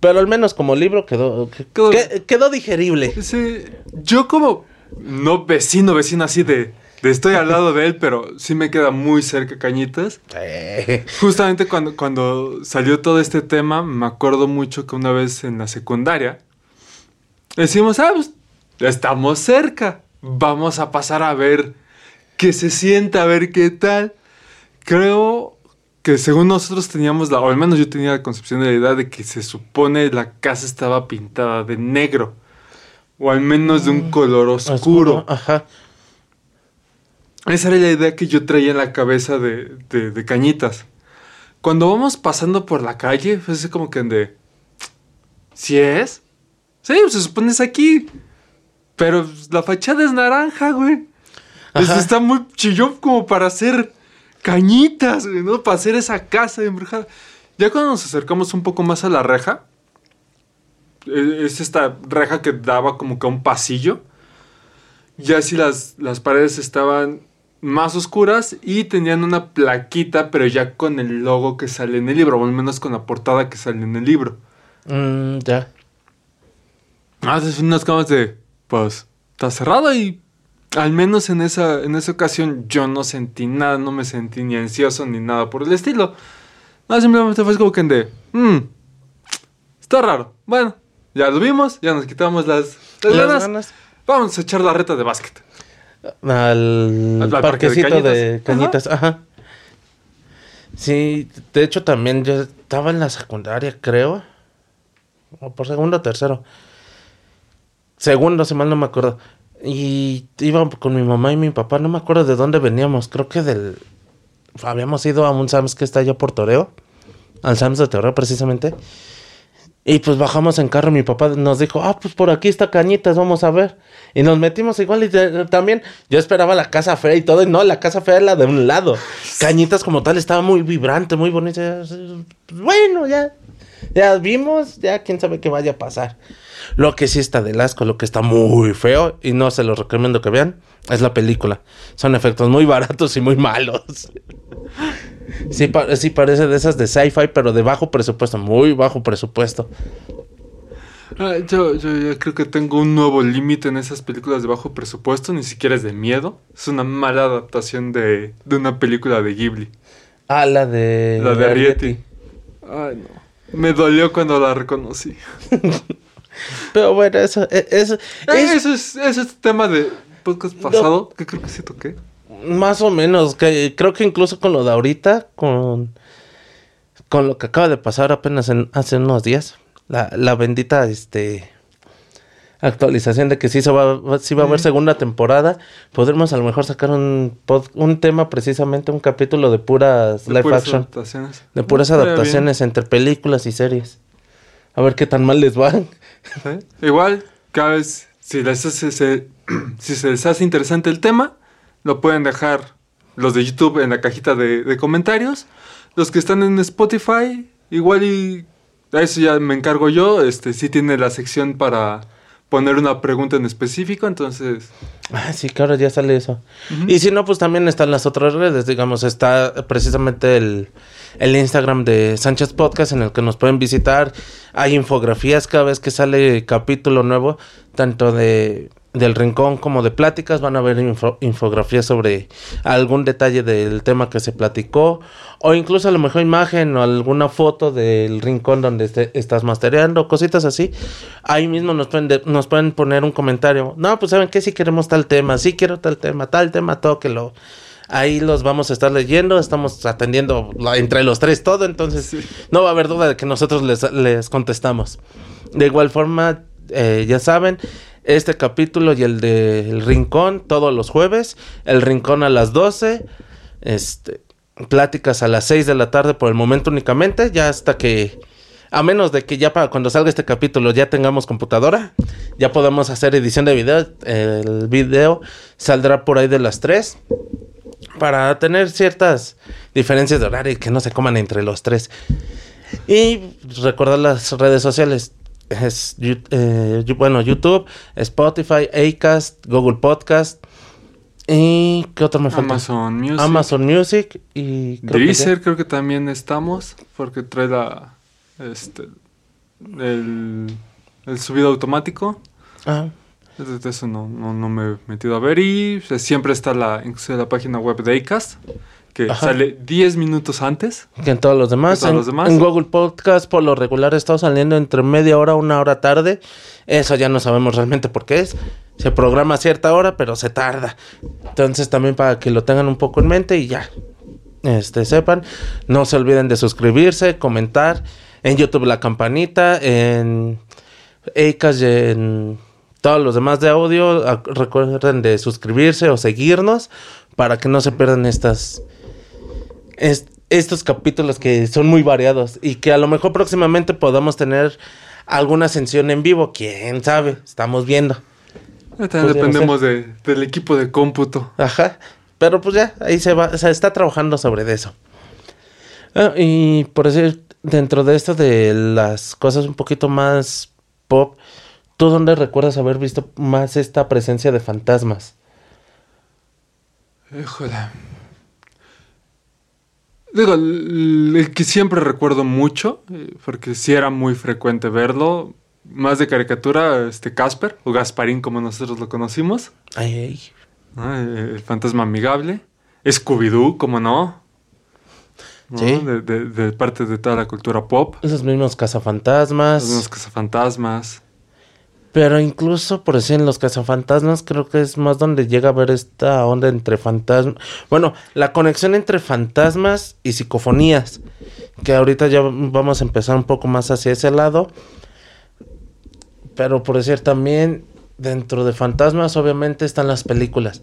pero al menos como libro quedó, que- Quedó- que- quedó digerible. Sí, yo como, no vecino, vecino así de, de estoy al lado de él, pero sí me queda muy cerca Cañitas. Eh, Justamente cuando, cuando salió todo este tema, me acuerdo mucho que una vez en la secundaria decimos, ah, pues estamos cerca, vamos a pasar a ver qué se siente, a ver qué tal. Creo que según nosotros teníamos la, o al menos yo tenía la concepción de la idea de que se supone la casa estaba pintada de negro, o al menos de un color oscuro. Ajá. Esa era la idea que yo traía en la cabeza de, de- de cañitas. Cuando vamos pasando por la calle, fue así como que de... ¿Sí es? Sí, pues se supone es aquí. Pero la fachada es naranja, güey. Pues está muy chillón como para hacer cañitas, güey, ¿no? Para hacer esa casa embrujada. Ya cuando nos acercamos un poco más a la reja, eh, es esta reja que daba como que a un pasillo. Ya si las, las paredes estaban más oscuras y tenían una plaquita, pero ya con el logo que sale en el libro, o al menos con la portada que sale en el libro. Mm, ya. Haces unas camas de, pues, está cerrado y al menos en esa, en esa ocasión yo no sentí nada, no me sentí ni ansioso ni nada por el estilo. No, simplemente fue como que de, "Mm, está raro. Bueno, ya lo vimos, ya nos quitamos las, las Las ganas. ganas. Vamos a echar la reta de básquet. Al, Al parque de parquecito de Cañitas. cañitas. Ajá. Sí, de hecho también yo estaba en la secundaria, creo. O por segundo o tercero. Segundo, si mal no me acuerdo. Y iba con mi mamá y mi papá, no me acuerdo de dónde veníamos. Creo que del... Habíamos ido a un Sam's que está allá por Toreo. Al Sam's de Toreo, precisamente. Y pues bajamos en carro, mi papá nos dijo, ah, pues por aquí está Cañitas, vamos a ver. Y nos metimos igual y también, yo esperaba la casa fea y todo, y no, la casa fea era la de un lado. Cañitas como tal estaba muy vibrante, muy bonita. Bueno, ya, ya vimos, ya quién sabe qué vaya a pasar. Lo que sí está del asco, lo que está muy feo, y no se los recomiendo que vean, es la película. Son efectos muy baratos y muy malos. Sí, pa- sí parece de esas de sci-fi, pero de bajo presupuesto, muy bajo presupuesto. Ah, yo, yo ya creo que tengo un nuevo límite en esas películas de bajo presupuesto, ni siquiera es de miedo. Es una mala adaptación de, de una película de Ghibli. Ah, la de... La de Arrietty. Ay, no. Me dolió cuando la reconocí. Pero bueno, eso, e- eso, Eh, es Eso es, eso es tema de podcast pasado, que creo que sí toqué. más o menos. Que creo que incluso con lo de ahorita, con, con lo que acaba de pasar apenas en, hace unos días, la, la bendita este actualización de que sí, se va, sí va a haber segunda temporada, podremos a lo mejor sacar un, pod- un tema precisamente, un capítulo de puras De live puras action. adaptaciones. De puras bien. adaptaciones entre películas y series. A ver qué tan mal les va. Igual, cada vez, si, les hace- se, si se les hace interesante el tema, lo pueden dejar los de YouTube en la cajita de, de comentarios. Los que están en Spotify, igual y a eso ya me encargo yo. Este sí tiene la sección para poner una pregunta en específico, entonces Ah, sí, ahora ya sale eso. Y si no, pues también están las otras redes. Digamos, está precisamente el, el Instagram de Sánchez Podcast en el que nos pueden visitar. Hay infografías cada vez que sale capítulo nuevo, tanto de del rincón como de pláticas. Van a ver info- infografías sobre algún detalle del tema que se platicó. O incluso a lo mejor imagen o alguna foto del rincón donde esté- estás mastereando, cositas así. Ahí mismo nos pueden, de- nos pueden poner un comentario. No, pues saben que si queremos tal tema, sí quiero tal tema, tal tema, tóquelo. Ahí los vamos a estar leyendo, estamos atendiendo la- entre los tres todo, entonces Sí. no va a haber duda de que nosotros les, les contestamos. De igual forma, eh, ya saben, este capítulo y el del Rincón todos los jueves, el Rincón a las 12, este, pláticas a las 6 de la tarde por el momento únicamente, ya hasta que, a menos de que ya para cuando salga este capítulo ya tengamos computadora, ya podemos hacer edición de video, el video saldrá por ahí de las 3 para tener ciertas diferencias de horario y que no se coman entre los tres. Y recordar las redes sociales. Es, eh, bueno, YouTube, Spotify, Acast, Google Podcast. ¿Y qué otro me falta? Amazon Music. Amazon Music y creo que creo que también estamos, porque trae la, este, el, el subido automático. Ah, De de eso no, no, no me he metido a ver. Y pues, siempre está la, incluso la página web de Acast, que Ajá. sale 10 minutos antes. que en todos los demás. Todos en, los demás. en Google Podcast por lo regular está saliendo entre media hora una hora tarde. Eso ya no sabemos realmente por qué es. Se programa a cierta hora, pero se tarda. Entonces también para que lo tengan un poco en mente y ya. Este, sepan. No se olviden de suscribirse, comentar. En YouTube la campanita. En Acast y en todos los demás de audio. Recuerden de suscribirse o seguirnos para que no se pierdan estas es- estos capítulos que son muy variados y que a lo mejor próximamente podamos tener alguna ascensión en vivo, quién sabe, estamos viendo. Eh, También dependemos de- del equipo de cómputo. Ajá, pero pues ya, ahí se va, se está trabajando sobre eso. Ah, y por decir, dentro de esto de las cosas un poquito más pop, ¿tú dónde recuerdas haber visto más esta presencia de fantasmas? Híjole. Digo, el, que siempre recuerdo mucho, eh, porque sí era muy frecuente verlo, más de caricatura, este Casper, o Gasparín como nosotros lo conocimos, Ay, ay. ¿no? Eh, el fantasma amigable, Scooby-Doo, como no, ¿no? Sí. De, de- de parte de toda la cultura pop, Esos mismos cazafantasmas. los cazafantasmas, Pero incluso por decir en los cazafantasmas, creo que es más donde llega a ver esta onda entre fantasmas. Bueno, la conexión entre fantasmas y psicofonías. Que ahorita ya vamos a empezar un poco más hacia ese lado. Pero por decir también, dentro de fantasmas, obviamente están las películas.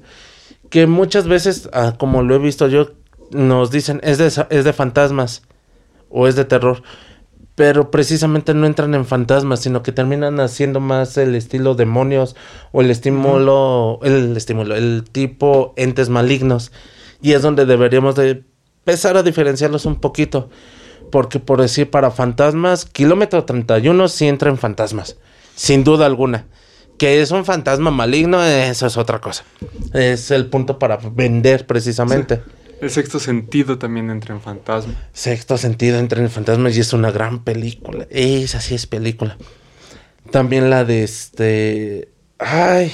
Que muchas veces, ah, como lo he visto yo, nos dicen es de, es de fantasmas o es de terror. Pero precisamente no entran en fantasmas, sino que terminan haciendo más el estilo demonios o el estímulo, el estímulo, el tipo entes malignos. Y es donde deberíamos de empezar a diferenciarlos un poquito. Porque por decir para fantasmas, kilómetro 31 sí entra en fantasmas. Sin duda alguna. Que es un fantasma maligno, eso es otra cosa. Es el punto para vender precisamente. El sexto sentido también entra en fantasma. Sexto sentido entra en fantasmas y es una gran película. Esa sí es película. También la de este. Ay.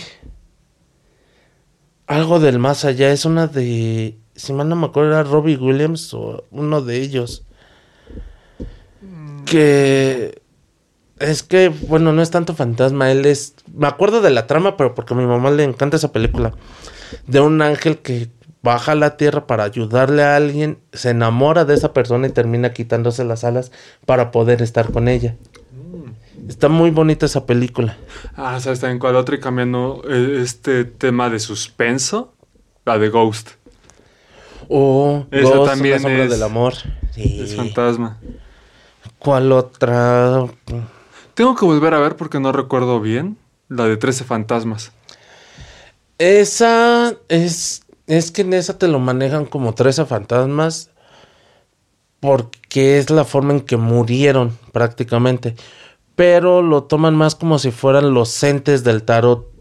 Algo del más allá. Es una de. Si mal no me acuerdo, era Robbie Williams o uno de ellos. Que Que es que, bueno, no es tanto fantasma, él es... Me acuerdo de la trama, pero porque a mi mamá le encanta esa película. De un ángel que baja a la tierra para ayudarle a alguien, se enamora de esa persona y termina quitándose las alas para poder estar con ella. Está muy bonita esa película. Ah, ¿sabes también cuál otra? Y cambiando eh, este tema de suspenso, la de Ghost. O Esa Ghost, también sombra es- del amor. Sí. Es fantasma. ¿Cuál otra? Tengo que volver a ver porque no recuerdo bien la de 13 fantasmas. Esa es. Es que en esa te lo manejan como 13 fantasmas. Porque es la forma en que murieron prácticamente. Pero lo toman más como si fueran los entes del tarot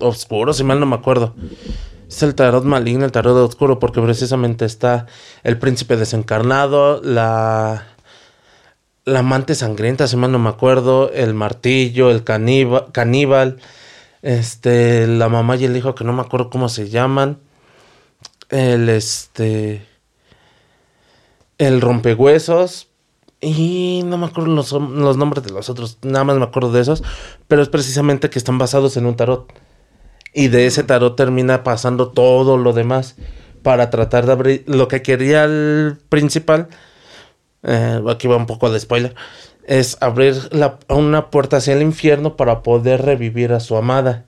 oscuro, si mal no me acuerdo. Es el tarot maligno, el tarot oscuro, porque precisamente está el príncipe desencarnado, la. La amante sangrienta, si mal no me acuerdo, el martillo, el caníbal, caníbal, este, la mamá y el hijo que no me acuerdo cómo se llaman, el este, el rompehuesos y no me acuerdo los, los nombres de los otros, nada más me acuerdo de esos, pero es precisamente que están basados en un tarot y de ese tarot termina pasando todo lo demás para tratar de abrir lo que quería el principal eh, aquí va un poco de spoiler, es abrir la- una puerta hacia el infierno para poder revivir a su amada.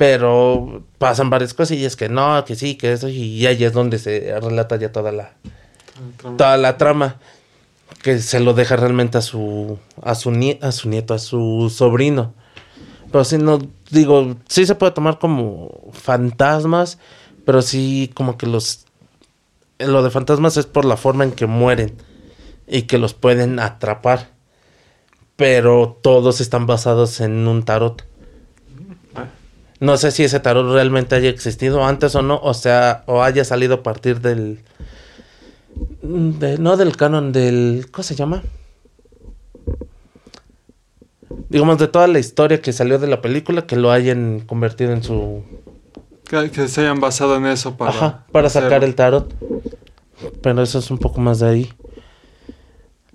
Pero pasan varias cosillas que no, que sí, que eso, y ahí es donde se relata ya toda la, toda la trama. Que se lo deja realmente a su, a su, nie- a su nieto, a su sobrino. Pero sí, no, digo, sí se puede tomar como fantasmas, pero sí como que los lo de fantasmas es por la forma en que mueren y que los pueden atrapar. Pero todos están basados en un tarot. No sé si ese tarot realmente haya existido antes o no, o sea, o haya salido a partir del de- no del canon del ¿cómo se llama? Digamos de toda la historia que salió de la película que lo hayan convertido en su Que, que se hayan basado en eso para, Ajá, para sacar el tarot. Pero eso es un poco más de ahí.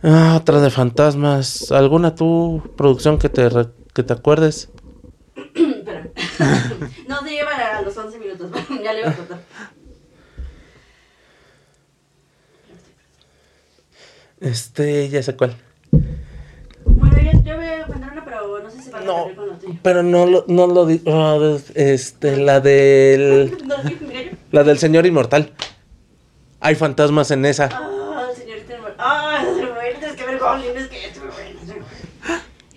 Ah, otra de fantasmas. ¿Alguna tu producción que te, re- que te acuerdes? No se lleva a los 11 minutos. ya le iba a cortar. Este, ya sé cuál. Bueno, yo, yo voy a contar una, pero no sé si va a No, con lo tuyo. pero no lo, no lo di- ah, este, la del, No, la del señor inmortal. Hay fantasmas en esa. Ah, señorita. Hermano. Ah, bueno, tienes que ver goblins que esto, bueno. sí.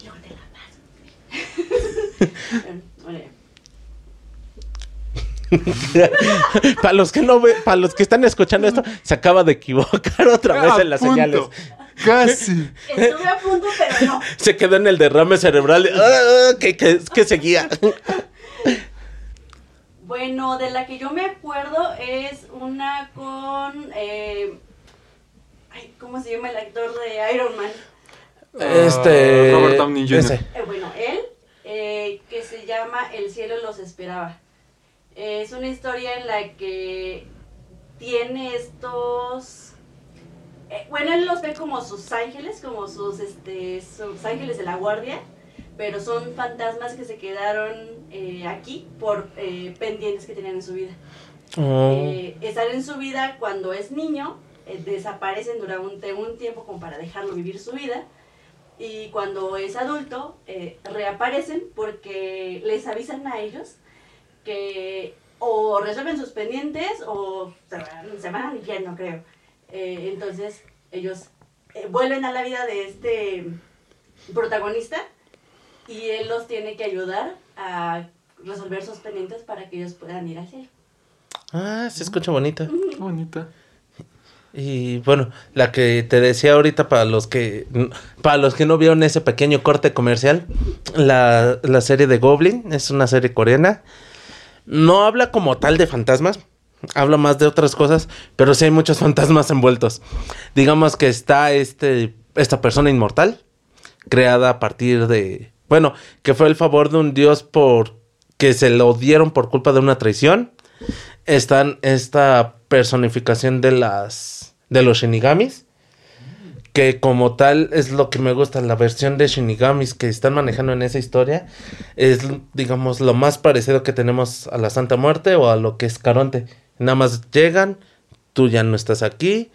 Y luego te la paso. Bueno, ya. para los que no ve, para los que están escuchando esto, se acaba de equivocar otra vez Ah, en las punto. señales. Casi. Estuve a punto, pero no. Se quedó en el derrame cerebral. de, ah, que, que, que seguía. Bueno, de la que yo me acuerdo es una con. Eh, ay, ¿Cómo se llama el actor de Iron Man? Este. Robert Downey Jr. ese. Eh, bueno, él, eh, que se llama El cielo los esperaba. Es una historia en la que tiene estos... eh, bueno, él los ve como sus ángeles, como sus, este, sus ángeles de la guardia, pero son fantasmas que se quedaron eh, aquí por eh, pendientes que tenían en su vida. Oh. Están en su vida cuando es niño, desaparecen durante un tiempo como para dejarlo vivir su vida. Y cuando es adulto, reaparecen porque les avisan a ellos que o resuelven sus pendientes o se van, se van al infierno, creo. Eh, entonces, ellos eh, vuelven a la vida de este protagonista y él los tiene que ayudar a resolver sus pendientes para que ellos puedan ir al cielo. Ah, se escucha bonita. Bonita. Y bueno, la que te decía ahorita para los que para los que no vieron ese pequeño corte comercial, la, la serie de Goblin es una serie coreana. No habla como tal de fantasmas, habla más de otras cosas, pero sí hay muchos fantasmas envueltos. Digamos que está este esta persona inmortal creada a partir de bueno, que fue el favor de un dios por que se lo dieron por culpa de una traición. Están esta personificación de las de los shinigamis que como tal es lo que me gusta, la versión de Shinigamis que están manejando en esa historia, es digamos lo más parecido que tenemos a la Santa Muerte o a lo que es Caronte. Nada más llegan, tú ya no estás aquí,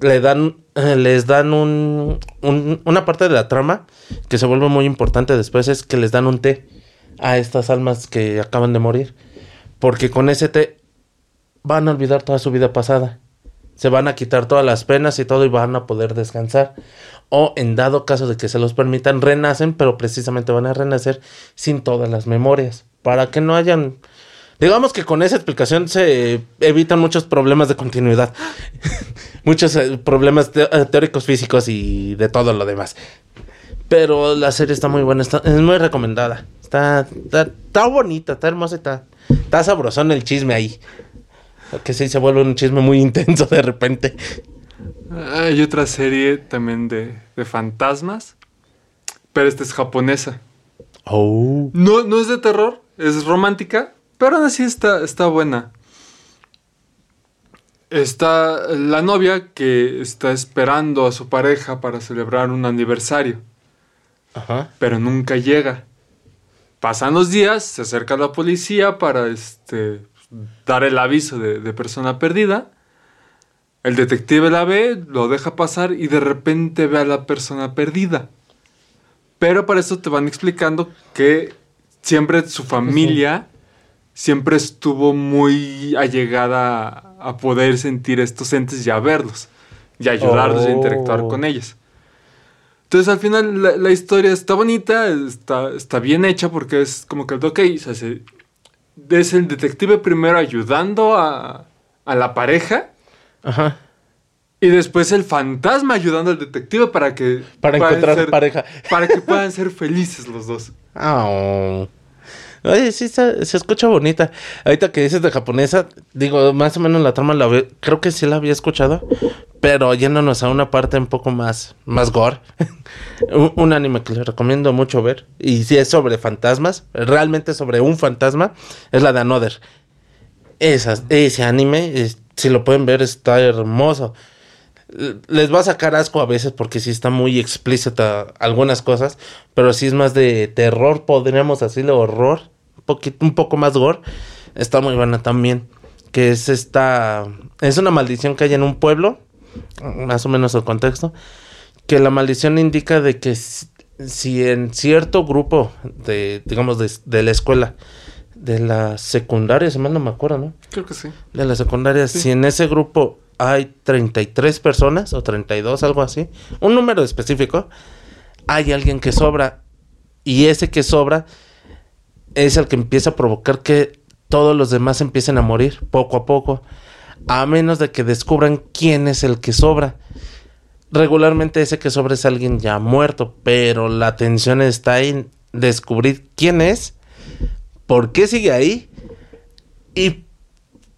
le dan, eh, les dan un, un- una parte de la trama que se vuelve muy importante después es que les dan un té a estas almas que acaban de morir. Porque con ese té van a olvidar toda su vida pasada. Se van a quitar todas las penas y todo y van a poder descansar. O en dado caso de que se los permitan, renacen, pero precisamente van a renacer sin todas las memorias. Para que no hayan... Digamos que con esa explicación se evitan muchos problemas de continuidad. muchos eh, problemas eh, teóricos físicos y de todo lo demás. Pero la serie está muy buena, está- es muy recomendada. Está, está, está bonita, está hermosa, está, está sabrosón el chisme ahí. Que sí se vuelve un chisme muy intenso de repente. Hay otra serie también de, de fantasmas, pero esta es japonesa. Oh. No, no es de terror, es romántica, pero aún así está, está buena. Está la novia que está esperando a su pareja para celebrar un aniversario, Ajá. pero nunca llega. Pasan los días, se acerca la policía para este, dar el aviso de, de persona perdida. El detective la ve, lo deja pasar y de repente ve a la persona perdida. Pero para eso te van explicando que siempre su familia siempre estuvo muy allegada a, a poder sentir estos entes y a verlos y ayudarlos a interactuar Oh. con ellos. Entonces al final la, la historia está bonita, está, está bien hecha porque es como que, ok, o sea, se- es el detective primero ayudando a, a la pareja Ajá. y después el fantasma ayudando al detective para que Para puedan encontrar ser- pareja. para que puedan ser felices los dos. Oh. Oye, sí, se, escucha bonita. Ahorita que dices de japonesa, digo, más o menos la trama la creo que sí la había escuchado, pero yéndonos a una parte un poco más, más gore. un, anime que les recomiendo mucho ver, y si es sobre fantasmas, realmente sobre un fantasma, es la de Another. Esas, ese anime, si lo pueden ver, está hermoso. Les va a sacar asco a veces porque sí está muy explícita algunas cosas, pero sí es más de terror, podríamos decirle horror, un, poquito, un poco más gore. Está muy buena también, que es esta, es una maldición que hay en un pueblo, más o menos el contexto, que la maldición indica de que si, en cierto grupo de, digamos, de la escuela, de la secundaria, si mal no me acuerdo, ¿no? Creo que sí. De la secundaria, si en ese grupo hay 33 personas o 32, algo así, un número específico, hay alguien que sobra y ese que sobra es el que empieza a provocar que todos los demás empiecen a morir poco a poco, a menos de que descubran quién es el que sobra. Regularmente ese que sobra es alguien ya muerto, pero la atención está en descubrir quién es, por qué sigue ahí y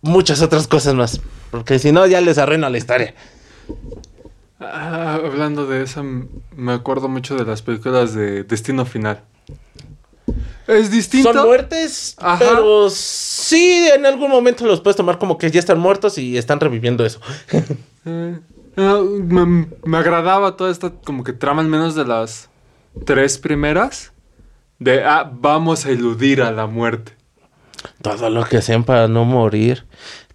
muchas otras cosas más. Porque si no, ya les arruino la historia. Ah, hablando de eso, me acuerdo mucho de las películas de Destino Final. Es distinto. Son muertes, Ajá. pero sí, en algún momento los puedes tomar como que ya están muertos y están reviviendo eso. Eh, me agradaba toda esta como que trama al menos de las tres primeras. De, ah, vamos a eludir a la muerte. Todo lo que hacían para no morir.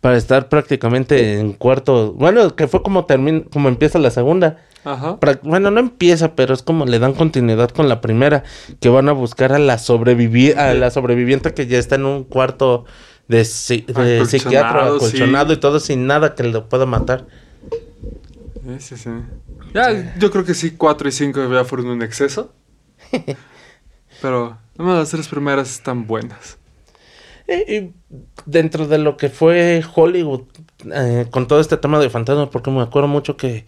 Para estar prácticamente en cuarto. Bueno, que fue como termina, como empieza la segunda. Ajá. Pra- Bueno, no empieza, pero es como le dan continuidad con la primera, que van a buscar a la sobrevivi a la sobreviviente que ya está en un cuarto de, psiquiatra acolchonado sí. y todo sin nada que lo pueda matar. Sí, sí, sí. Ya, yo creo que sí, 4 y 5 ya fueron un exceso. Pero no, las tres primeras están buenas. Y, y dentro de lo que fue Hollywood eh, con todo este tema de fantasmas, porque me acuerdo mucho que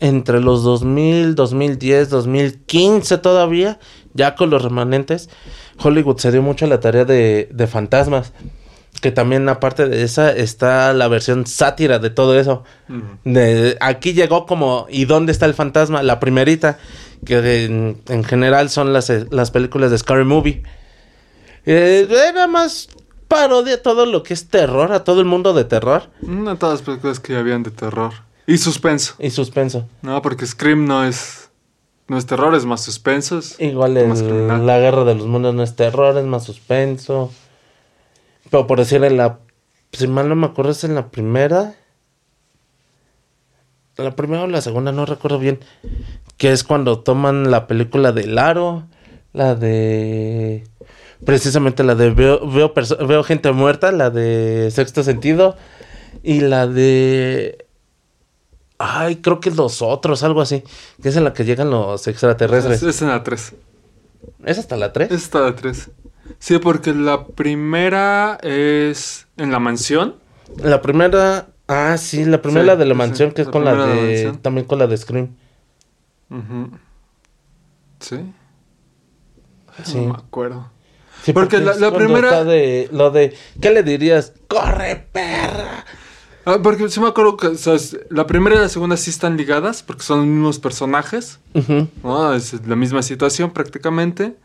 entre los 2000, 2010, 2015 todavía, ya con los remanentes, Hollywood se dio mucho a la tarea de, de fantasmas. Que también aparte de esa está la versión sátira de todo eso. De- aquí llegó como ¿y dónde está el fantasma? La primerita, que de- en, en general son las, eh, las películas de Scary Movie. Eh, era más parodia todo lo que es terror, a todo el mundo de terror. No todas las películas que ya habían de terror. Y suspenso. y suspenso. No, porque Scream no es. No es terror, es más suspenso. es Igual el- más la guerra de los mundos no es terror, es más suspenso. Pero por decir en la... Si mal no me acuerdo es en la primera. La primera o la segunda, no recuerdo bien. Que es cuando toman la película del aro. La de... Precisamente la de veo, veo, veo gente muerta, la de sexto sentido. Y la de... Ay, creo que los otros, algo así. Que es en la que llegan los extraterrestres. Es, es en la 3. ¿Es hasta la 3? Es hasta la 3. Sí, porque la primera es en la mansión. La primera. Ah, sí, la primera Sí, la de la mansión, sí, que es la con la de la. También con la de Scream. Sí. Sí. No me acuerdo. Sí, Porque la- primera- de. Lo de. ¿Qué le dirías? ¡Corre, perra! Ah, porque sí me acuerdo que o sea, la primera y la segunda sí están ligadas, porque son los mismos personajes. ¿no? Es la misma situación prácticamente.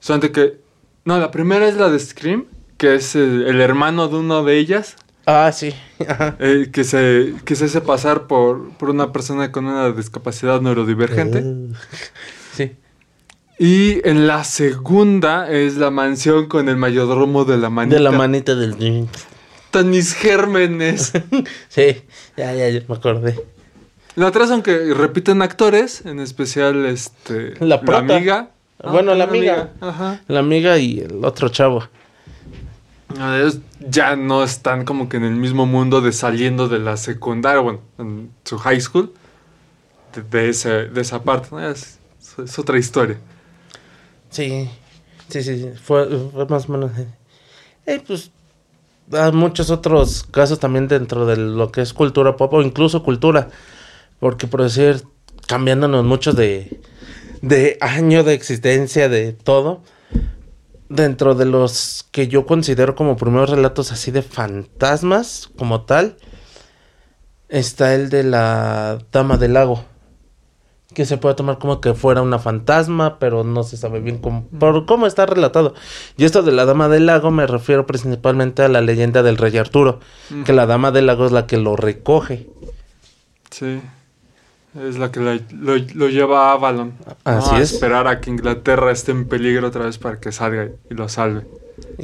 Solamente que. No, la primera es la de Scream, que es el, el hermano de uno de ellas, Ah, sí. Ajá. eh, que, se, que se hace pasar por, por una persona con una discapacidad neurodivergente. Uh, sí. Y en la segunda es la mansión con el mayordomo de la manita. De la manita del. Tan mis gérmenes. Sí, ya, ya, ya me acordé. La tres, aunque repiten actores, en especial este La prota. amiga. Bueno, la amiga. Ajá. La amiga y el otro chavo. No, ellos ya no están como que en el mismo mundo de saliendo de la secundaria, bueno, en su high school, de, de ese- de esa parte, ¿no? es, es otra historia. Sí, sí, sí, sí, Fue, fue más o menos. eh. Eh, pues hay muchos otros casos también dentro de lo que es cultura pop o incluso cultura. Porque por decir, cambiándonos mucho de, de año de existencia, de todo. Dentro de los que yo considero como primeros relatos así de fantasmas, como tal, está el de la Dama del Lago que se puede tomar como que fuera una fantasma, pero no se sabe bien cómo, por cómo está relatado. Y esto de la Dama del Lago me refiero principalmente a la leyenda del Rey Arturo, que la Dama del Lago es la que lo recoge. Sí. Es la que la- lo, lo lleva a Avalon. ¿no? Así a es. esperar a que Inglaterra esté en peligro otra vez para que salga y lo salve.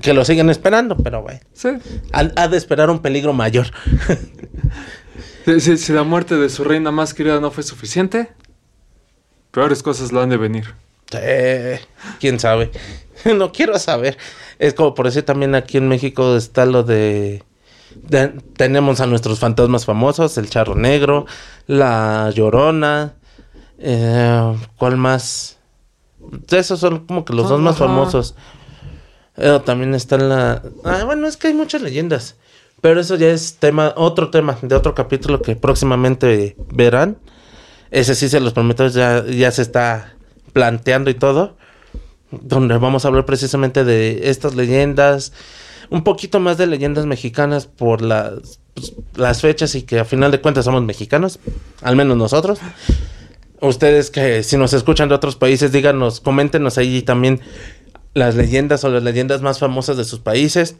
Que lo siguen esperando, pero bueno, Sí. ha, ha de esperar un peligro mayor. Si la muerte de su reina más querida no fue suficiente, peores cosas lo han de venir. Eh, quién sabe. no quiero saber. Es como por decir también aquí en México está lo de, de- tenemos a nuestros fantasmas famosos, el charro negro, la llorona, eh, ¿cuál más? Esos son como que los dos más famosos. Eh, también está la, ah, bueno es que hay muchas leyendas, pero eso ya es tema, otro tema de otro capítulo que próximamente verán. Ese sí se los prometo, ya, ya se está planteando y todo. Donde vamos a hablar precisamente de estas leyendas. Un poquito más de leyendas mexicanas por las, pues, las fechas y que a final de cuentas somos mexicanos. Al menos nosotros. Ustedes que si nos escuchan de otros países, díganos, coméntenos ahí también las leyendas o las leyendas más famosas de sus países.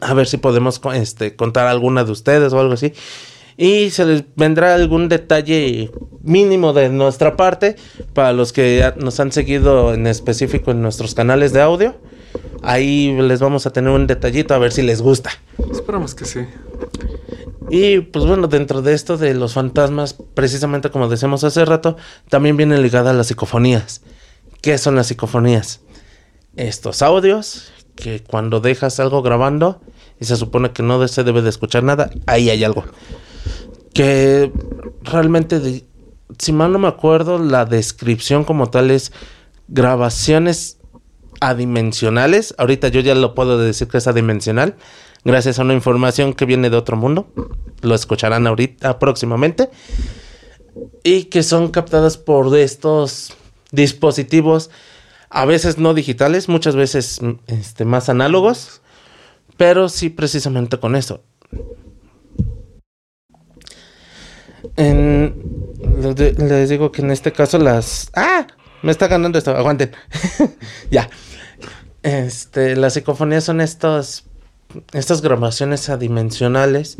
A ver si podemos este, contar alguna de ustedes o algo así. Y se les vendrá algún detalle mínimo de nuestra parte para los que nos han seguido en específico en nuestros canales de audio. Ahí les vamos a tener un detallito a ver si les gusta. Esperamos que sí. Y pues bueno, dentro de esto de los fantasmas, precisamente como decíamos hace rato, también viene ligada a las psicofonías. ¿Qué son las psicofonías? Estos audios que cuando dejas algo grabando y se supone que no se debe de escuchar nada, ahí hay algo. Que realmente, de- si mal no me acuerdo, la descripción como tal es grabaciones adimensionales. Ahorita yo ya lo puedo decir que es adimensional. Gracias a una información que viene de otro mundo. Lo escucharán ahorita próximamente. Y que son captadas por estos dispositivos. A veces no digitales, muchas veces este, más análogos. Pero sí precisamente con de- les digo que en este caso las... ¡Ah! Me está ganando esto, aguanten. ya. Este, las psicofonías son estos, estas grabaciones adimensionales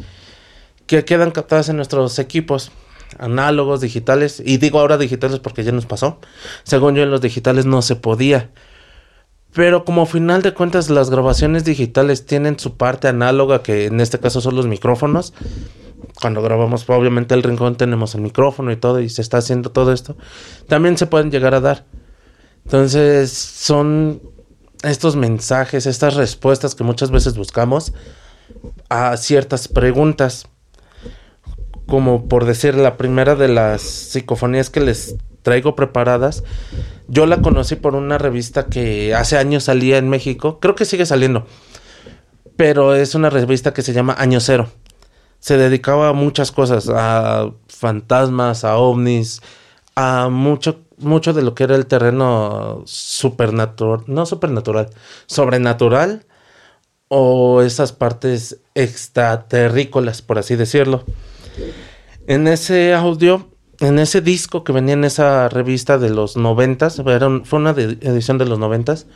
que quedan captadas en nuestros equipos análogos, digitales, y digo ahora digitales porque ya nos pasó. Según yo en los digitales no se podía. Pero como final de cuentas las grabaciones digitales tienen su parte análoga, que en este caso son los micrófonos. Cuando grabamos obviamente el rincón tenemos el micrófono y todo y se está haciendo todo esto. También se pueden llegar a dar. Entonces son estos mensajes, estas respuestas que muchas veces buscamos a ciertas preguntas como por decir la primera de las psicofonías que les traigo preparadas, yo la conocí por una revista que hace años salía en México, creo que sigue saliendo, pero es una revista que se llama Año Cero. Se dedicaba a muchas cosas, a fantasmas, a ovnis, a mucho, mucho de lo que era el terreno supernatural, no supernatural, sobrenatural o esas partes extraterrícolas, por así decirlo. En ese audio, en ese disco que venía en esa revista de los noventas, fue una edición de los noventas,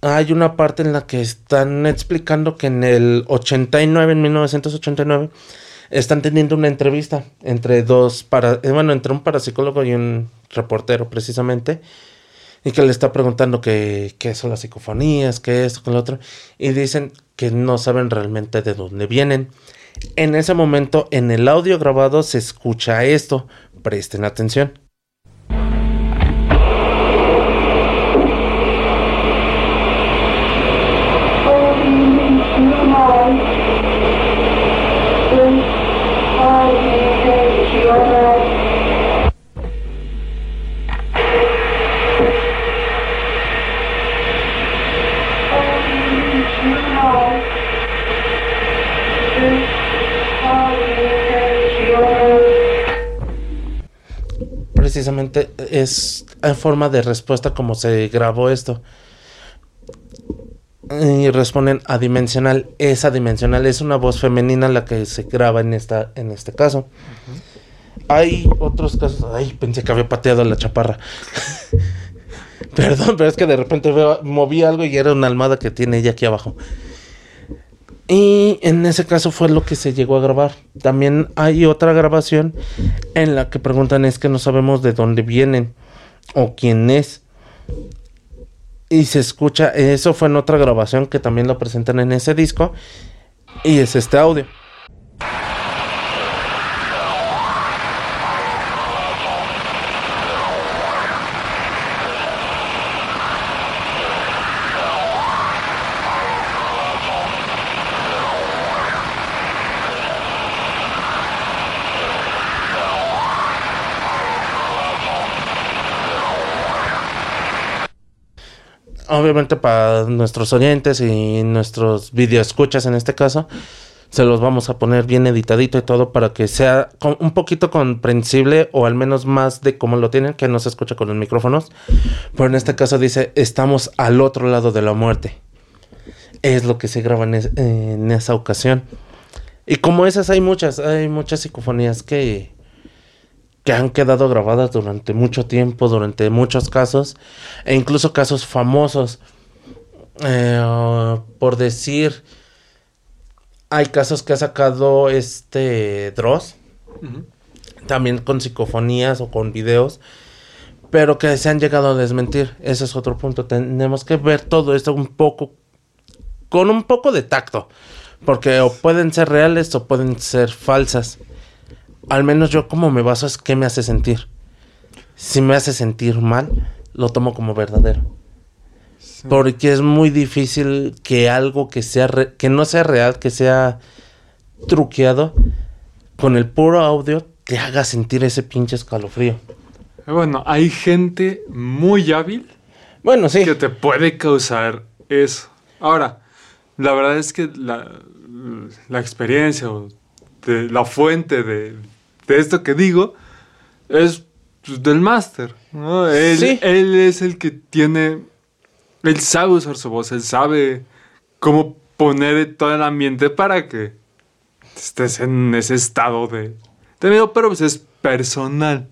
hay una parte en la que están explicando que en el 89, en 1989, están teniendo una entrevista entre dos, eh, bueno, entre un parapsicólogo y un reportero precisamente, y que le está preguntando qué, qué son las psicofonías, qué es esto, con lo otro, y dicen que no saben realmente de dónde vienen en ese momento, en el audio grabado se escucha esto. Presten atención. Precisamente es en forma de respuesta como se grabó esto. Y responden adimensional. Esa dimensional es una voz femenina la que se graba en, esta, en este caso. Hay otros casos. Ay, pensé que había pateado la chaparra. Perdón, pero es que de repente moví algo y era una almada que tiene ella aquí abajo. Y en ese caso fue lo que se llegó a grabar. También hay otra grabación en la que preguntan es que no sabemos de dónde vienen o quién es. Y se escucha, eso fue en otra grabación que también lo presentan en ese disco. Y es este audio. Obviamente para nuestros oyentes y nuestros videoescuchas en este caso, se los vamos a poner bien editadito y todo para que sea un poquito comprensible o al menos más de cómo lo tienen, que no se escucha con los micrófonos. Pero en este caso dice, estamos al otro lado de la muerte. Es lo que se graba en, en esa ocasión. Y como esas hay muchas, hay muchas psicofonías que, que han quedado grabadas durante mucho tiempo, durante muchos casos, e incluso casos famosos. Eh, por decir, hay casos que ha sacado este Dross, también con psicofonías o con videos, pero que se han llegado a desmentir. Ese es otro punto. Tenemos que ver todo esto un poco, con un poco de tacto, porque o pueden ser reales o pueden ser falsas al menos yo como me baso es qué me hace sentir. Si me hace sentir mal, lo tomo como verdadero. Porque es muy difícil que algo que sea que no sea real, que sea truqueado, con el puro audio te haga sentir ese pinche escalofrío. Bueno, hay gente muy hábil. Bueno, sí. Que te puede causar eso. Ahora, la verdad es que la, la experiencia o la fuente de, esto que digo es pues, del máster. Él, él es el que tiene, él sabe usar su voz, él sabe cómo poner todo el ambiente para que estés en ese estado de, de miedo, pero pues es personal.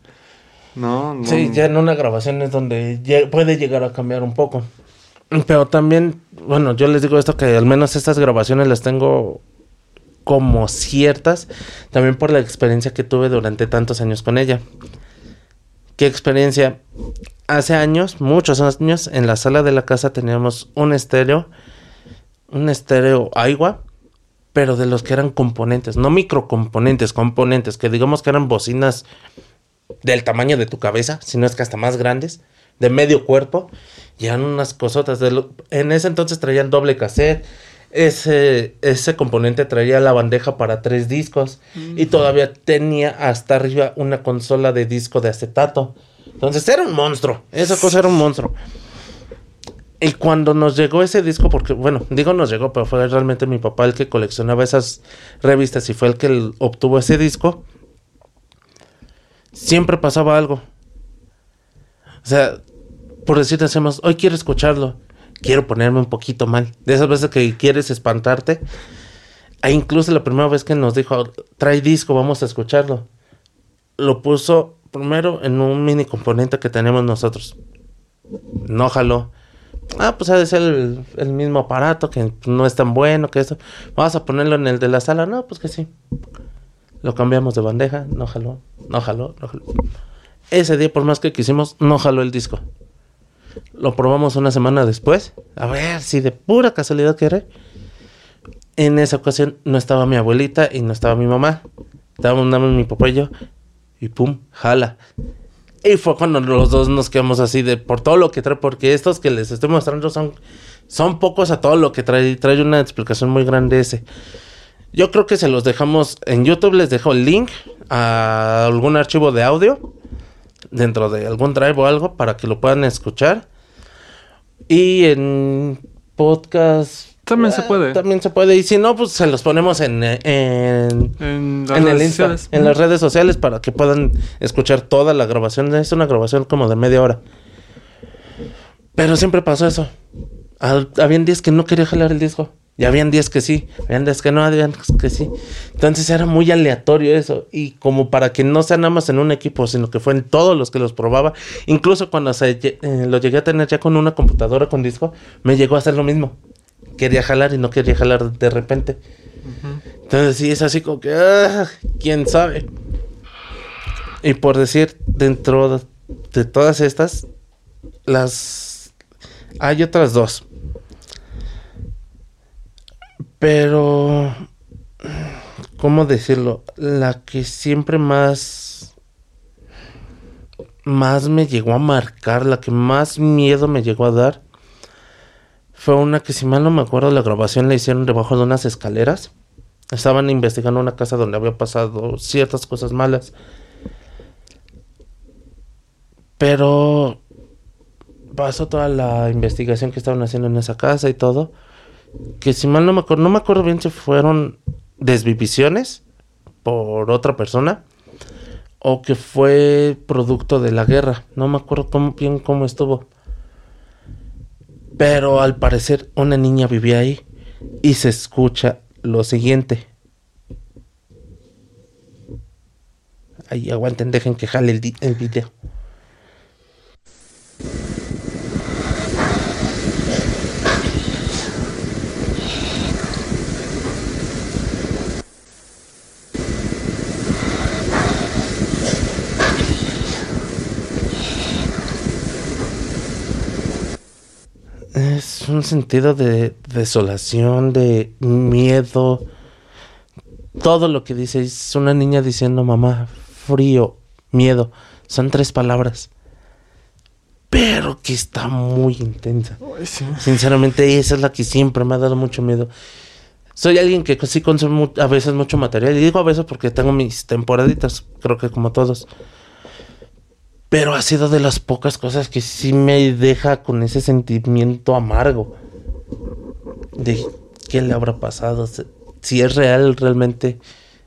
¿no? Sí, ya en una grabación es donde puede llegar a cambiar un poco. Pero también, bueno, yo les digo esto que al menos estas grabaciones las tengo como ciertas, también por la experiencia que tuve durante tantos años con ella. ¿Qué experiencia? Hace años, muchos años, en la sala de la casa teníamos un estéreo, un estéreo agua, pero de los que eran componentes, no microcomponentes, componentes, que digamos que eran bocinas del tamaño de tu cabeza, sino es que hasta más grandes, de medio cuerpo, y eran unas cosotas. De en ese entonces traían doble cassette, ese, ese componente traía la bandeja para tres discos y todavía tenía hasta arriba una consola de disco de acetato. Entonces era un monstruo, esa cosa era un monstruo. Y cuando nos llegó ese disco, porque bueno, digo nos llegó, pero fue realmente mi papá el que coleccionaba esas revistas y fue el que obtuvo ese disco, siempre pasaba algo. O sea, por decir, hacemos, hoy quiero escucharlo quiero ponerme un poquito mal. De esas veces que quieres espantarte. E incluso la primera vez que nos dijo, trae disco, vamos a escucharlo. Lo puso primero en un mini componente que tenemos nosotros. No jaló. Ah, pues ha de ser el, mismo aparato que no es tan bueno que eso. Vamos a ponerlo en el de la sala. No, pues que sí. Lo cambiamos de bandeja. No jaló. No jaló. No jaló. Ese día, por más que quisimos, no jaló el disco. Lo probamos una semana después. A ver si de pura casualidad quiere. En esa ocasión no estaba mi abuelita y no estaba mi mamá. Estábamos mi papá y yo. Y pum, jala. Y fue cuando los dos nos quedamos así de por todo lo que trae, porque estos que les estoy mostrando son, son pocos a todo lo que trae. Trae una explicación muy grande ese. Yo creo que se los dejamos en YouTube, les dejo el link a algún archivo de audio dentro de algún drive o algo para que lo puedan escuchar. Y en podcast. También se puede. También se puede. Y si no, pues se los ponemos en, en, en, las, redes en las redes sociales para que puedan escuchar toda la grabación. Es una grabación como de media hora. Pero siempre pasó eso. habían días que no quería jalar el disco. Y habían días que sí, habían días que no, habían días que sí. Entonces era muy aleatorio eso. Y como para que no sea nada más en un equipo, sino que fue en todos los que los probaba. Incluso cuando se, eh, lo llegué a tener ya con una computadora con disco, me llegó a hacer lo mismo. Quería jalar y no quería jalar de repente. Entonces sí, es así como que, ah, quién sabe. Y por decir, dentro de todas estas, las... Hay otras dos pero, ¿cómo decirlo? La que siempre más, más me llegó a marcar, la que más miedo me llegó a dar, fue una que si mal no me acuerdo, la grabación la hicieron debajo de unas escaleras. Estaban investigando una casa donde había pasado ciertas cosas malas. Pero pasó toda la investigación que estaban haciendo en esa casa y todo que si mal no me acuerdo, no me acuerdo bien si fueron desvivisiones por otra persona o que fue producto de la guerra. No me acuerdo bien cómo estuvo. Pero al parecer una niña vivía ahí y se escucha lo siguiente. Ahí aguanten, dejen que jale el, el video. Es un sentido de desolación, de miedo. Todo lo que dice es una niña diciendo mamá, frío, miedo. Son tres palabras. Pero que está muy intensa. Sinceramente, esa es la que siempre me ha dado mucho miedo. Soy alguien que sí consume a veces mucho material. Y digo a veces porque tengo mis temporaditas, creo que como todos. Pero ha sido de las pocas cosas que sí me deja con ese sentimiento amargo. De qué le habrá pasado. Si es real realmente,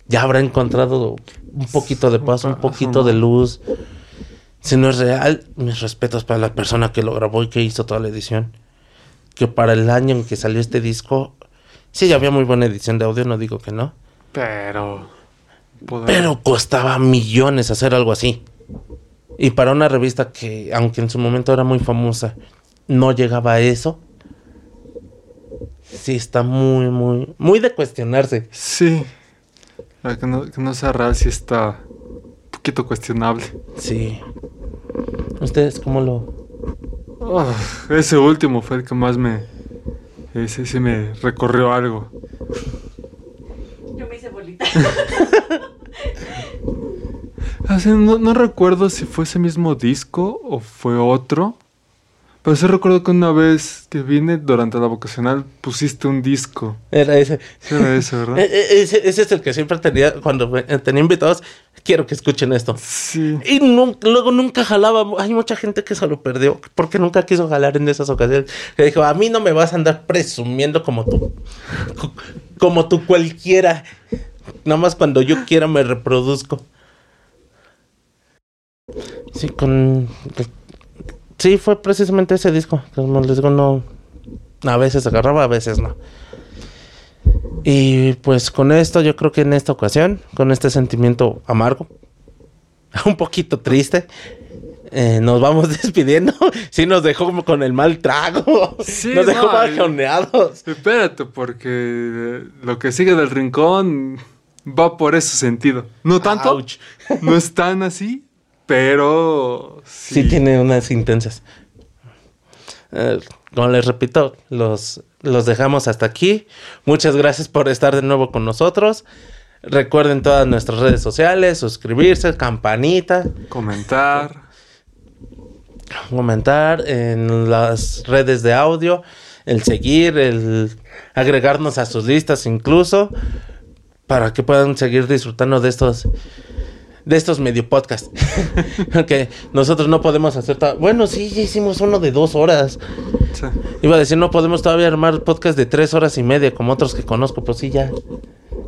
ya habrá encontrado un poquito de paz, un poquito de luz. Si no es real, mis respetos para la persona que lo grabó y que hizo toda la edición. Que para el año en que salió este disco, sí, ya había muy buena edición de audio, no digo que no. Pero... Pero costaba millones hacer algo así. Y para una revista que, aunque en su momento era muy famosa, no llegaba a eso. sí está muy, muy, muy de cuestionarse. Sí. Que no, que no sea real, sí está un poquito cuestionable. Sí. ¿Ustedes cómo lo...? Ese último fue el que más me... Ese sí me recorrió algo. Yo me hice bolita. Ah, no, no recuerdo si fue ese mismo disco o fue otro. Pero sí recuerdo que una vez que vine durante la vocacional pusiste un disco. Era ese. Sí, era ese, ¿verdad? E- e- Ese, ese es el que siempre tenía, cuando me- tenía invitados, quiero que escuchen esto. Sí. Y luego nunca jalaba. Hay mucha gente que se lo perdió porque nunca quiso jalar en esas ocasiones. Que dijo, a mí no me vas a andar presumiendo como tú. co- Como tú cualquiera. Nada más cuando yo quiera me reproduzco. Sí, con... Sí, fue precisamente ese disco. Como les digo, no... A veces agarraba, a veces no. Y pues con esto, yo creo que en esta ocasión, con este sentimiento amargo, un poquito triste, eh, nos vamos despidiendo. Sí, nos dejó como con el mal trago. Sí, nos dejó no, bajoneados. Espérate, porque eh, lo que sigue del rincón va por ese sentido. No tanto, Ouch. no es tan así, pero Sí. tiene unas intensas. Eh, como les repito, los, los dejamos hasta aquí. Muchas gracias por estar de nuevo con nosotros. Recuerden todas nuestras redes sociales, suscribirse, campanita, Comentar. comentar en las redes de audio, el seguir, el agregarnos a sus listas incluso, para que puedan seguir disfrutando de estos de estos medio podcasts. que nosotros no podemos hacer Bueno, sí, ya hicimos uno de dos horas. Sí. Iba a decir, no podemos todavía armar podcast de tres horas y media como otros que conozco, pues sí, ya.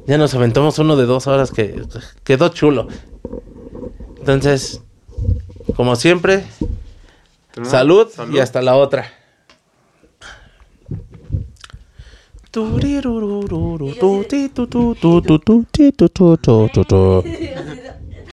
Ya nos aventamos uno de dos horas que quedó chulo. Entonces, como siempre, salud, y hasta la otra.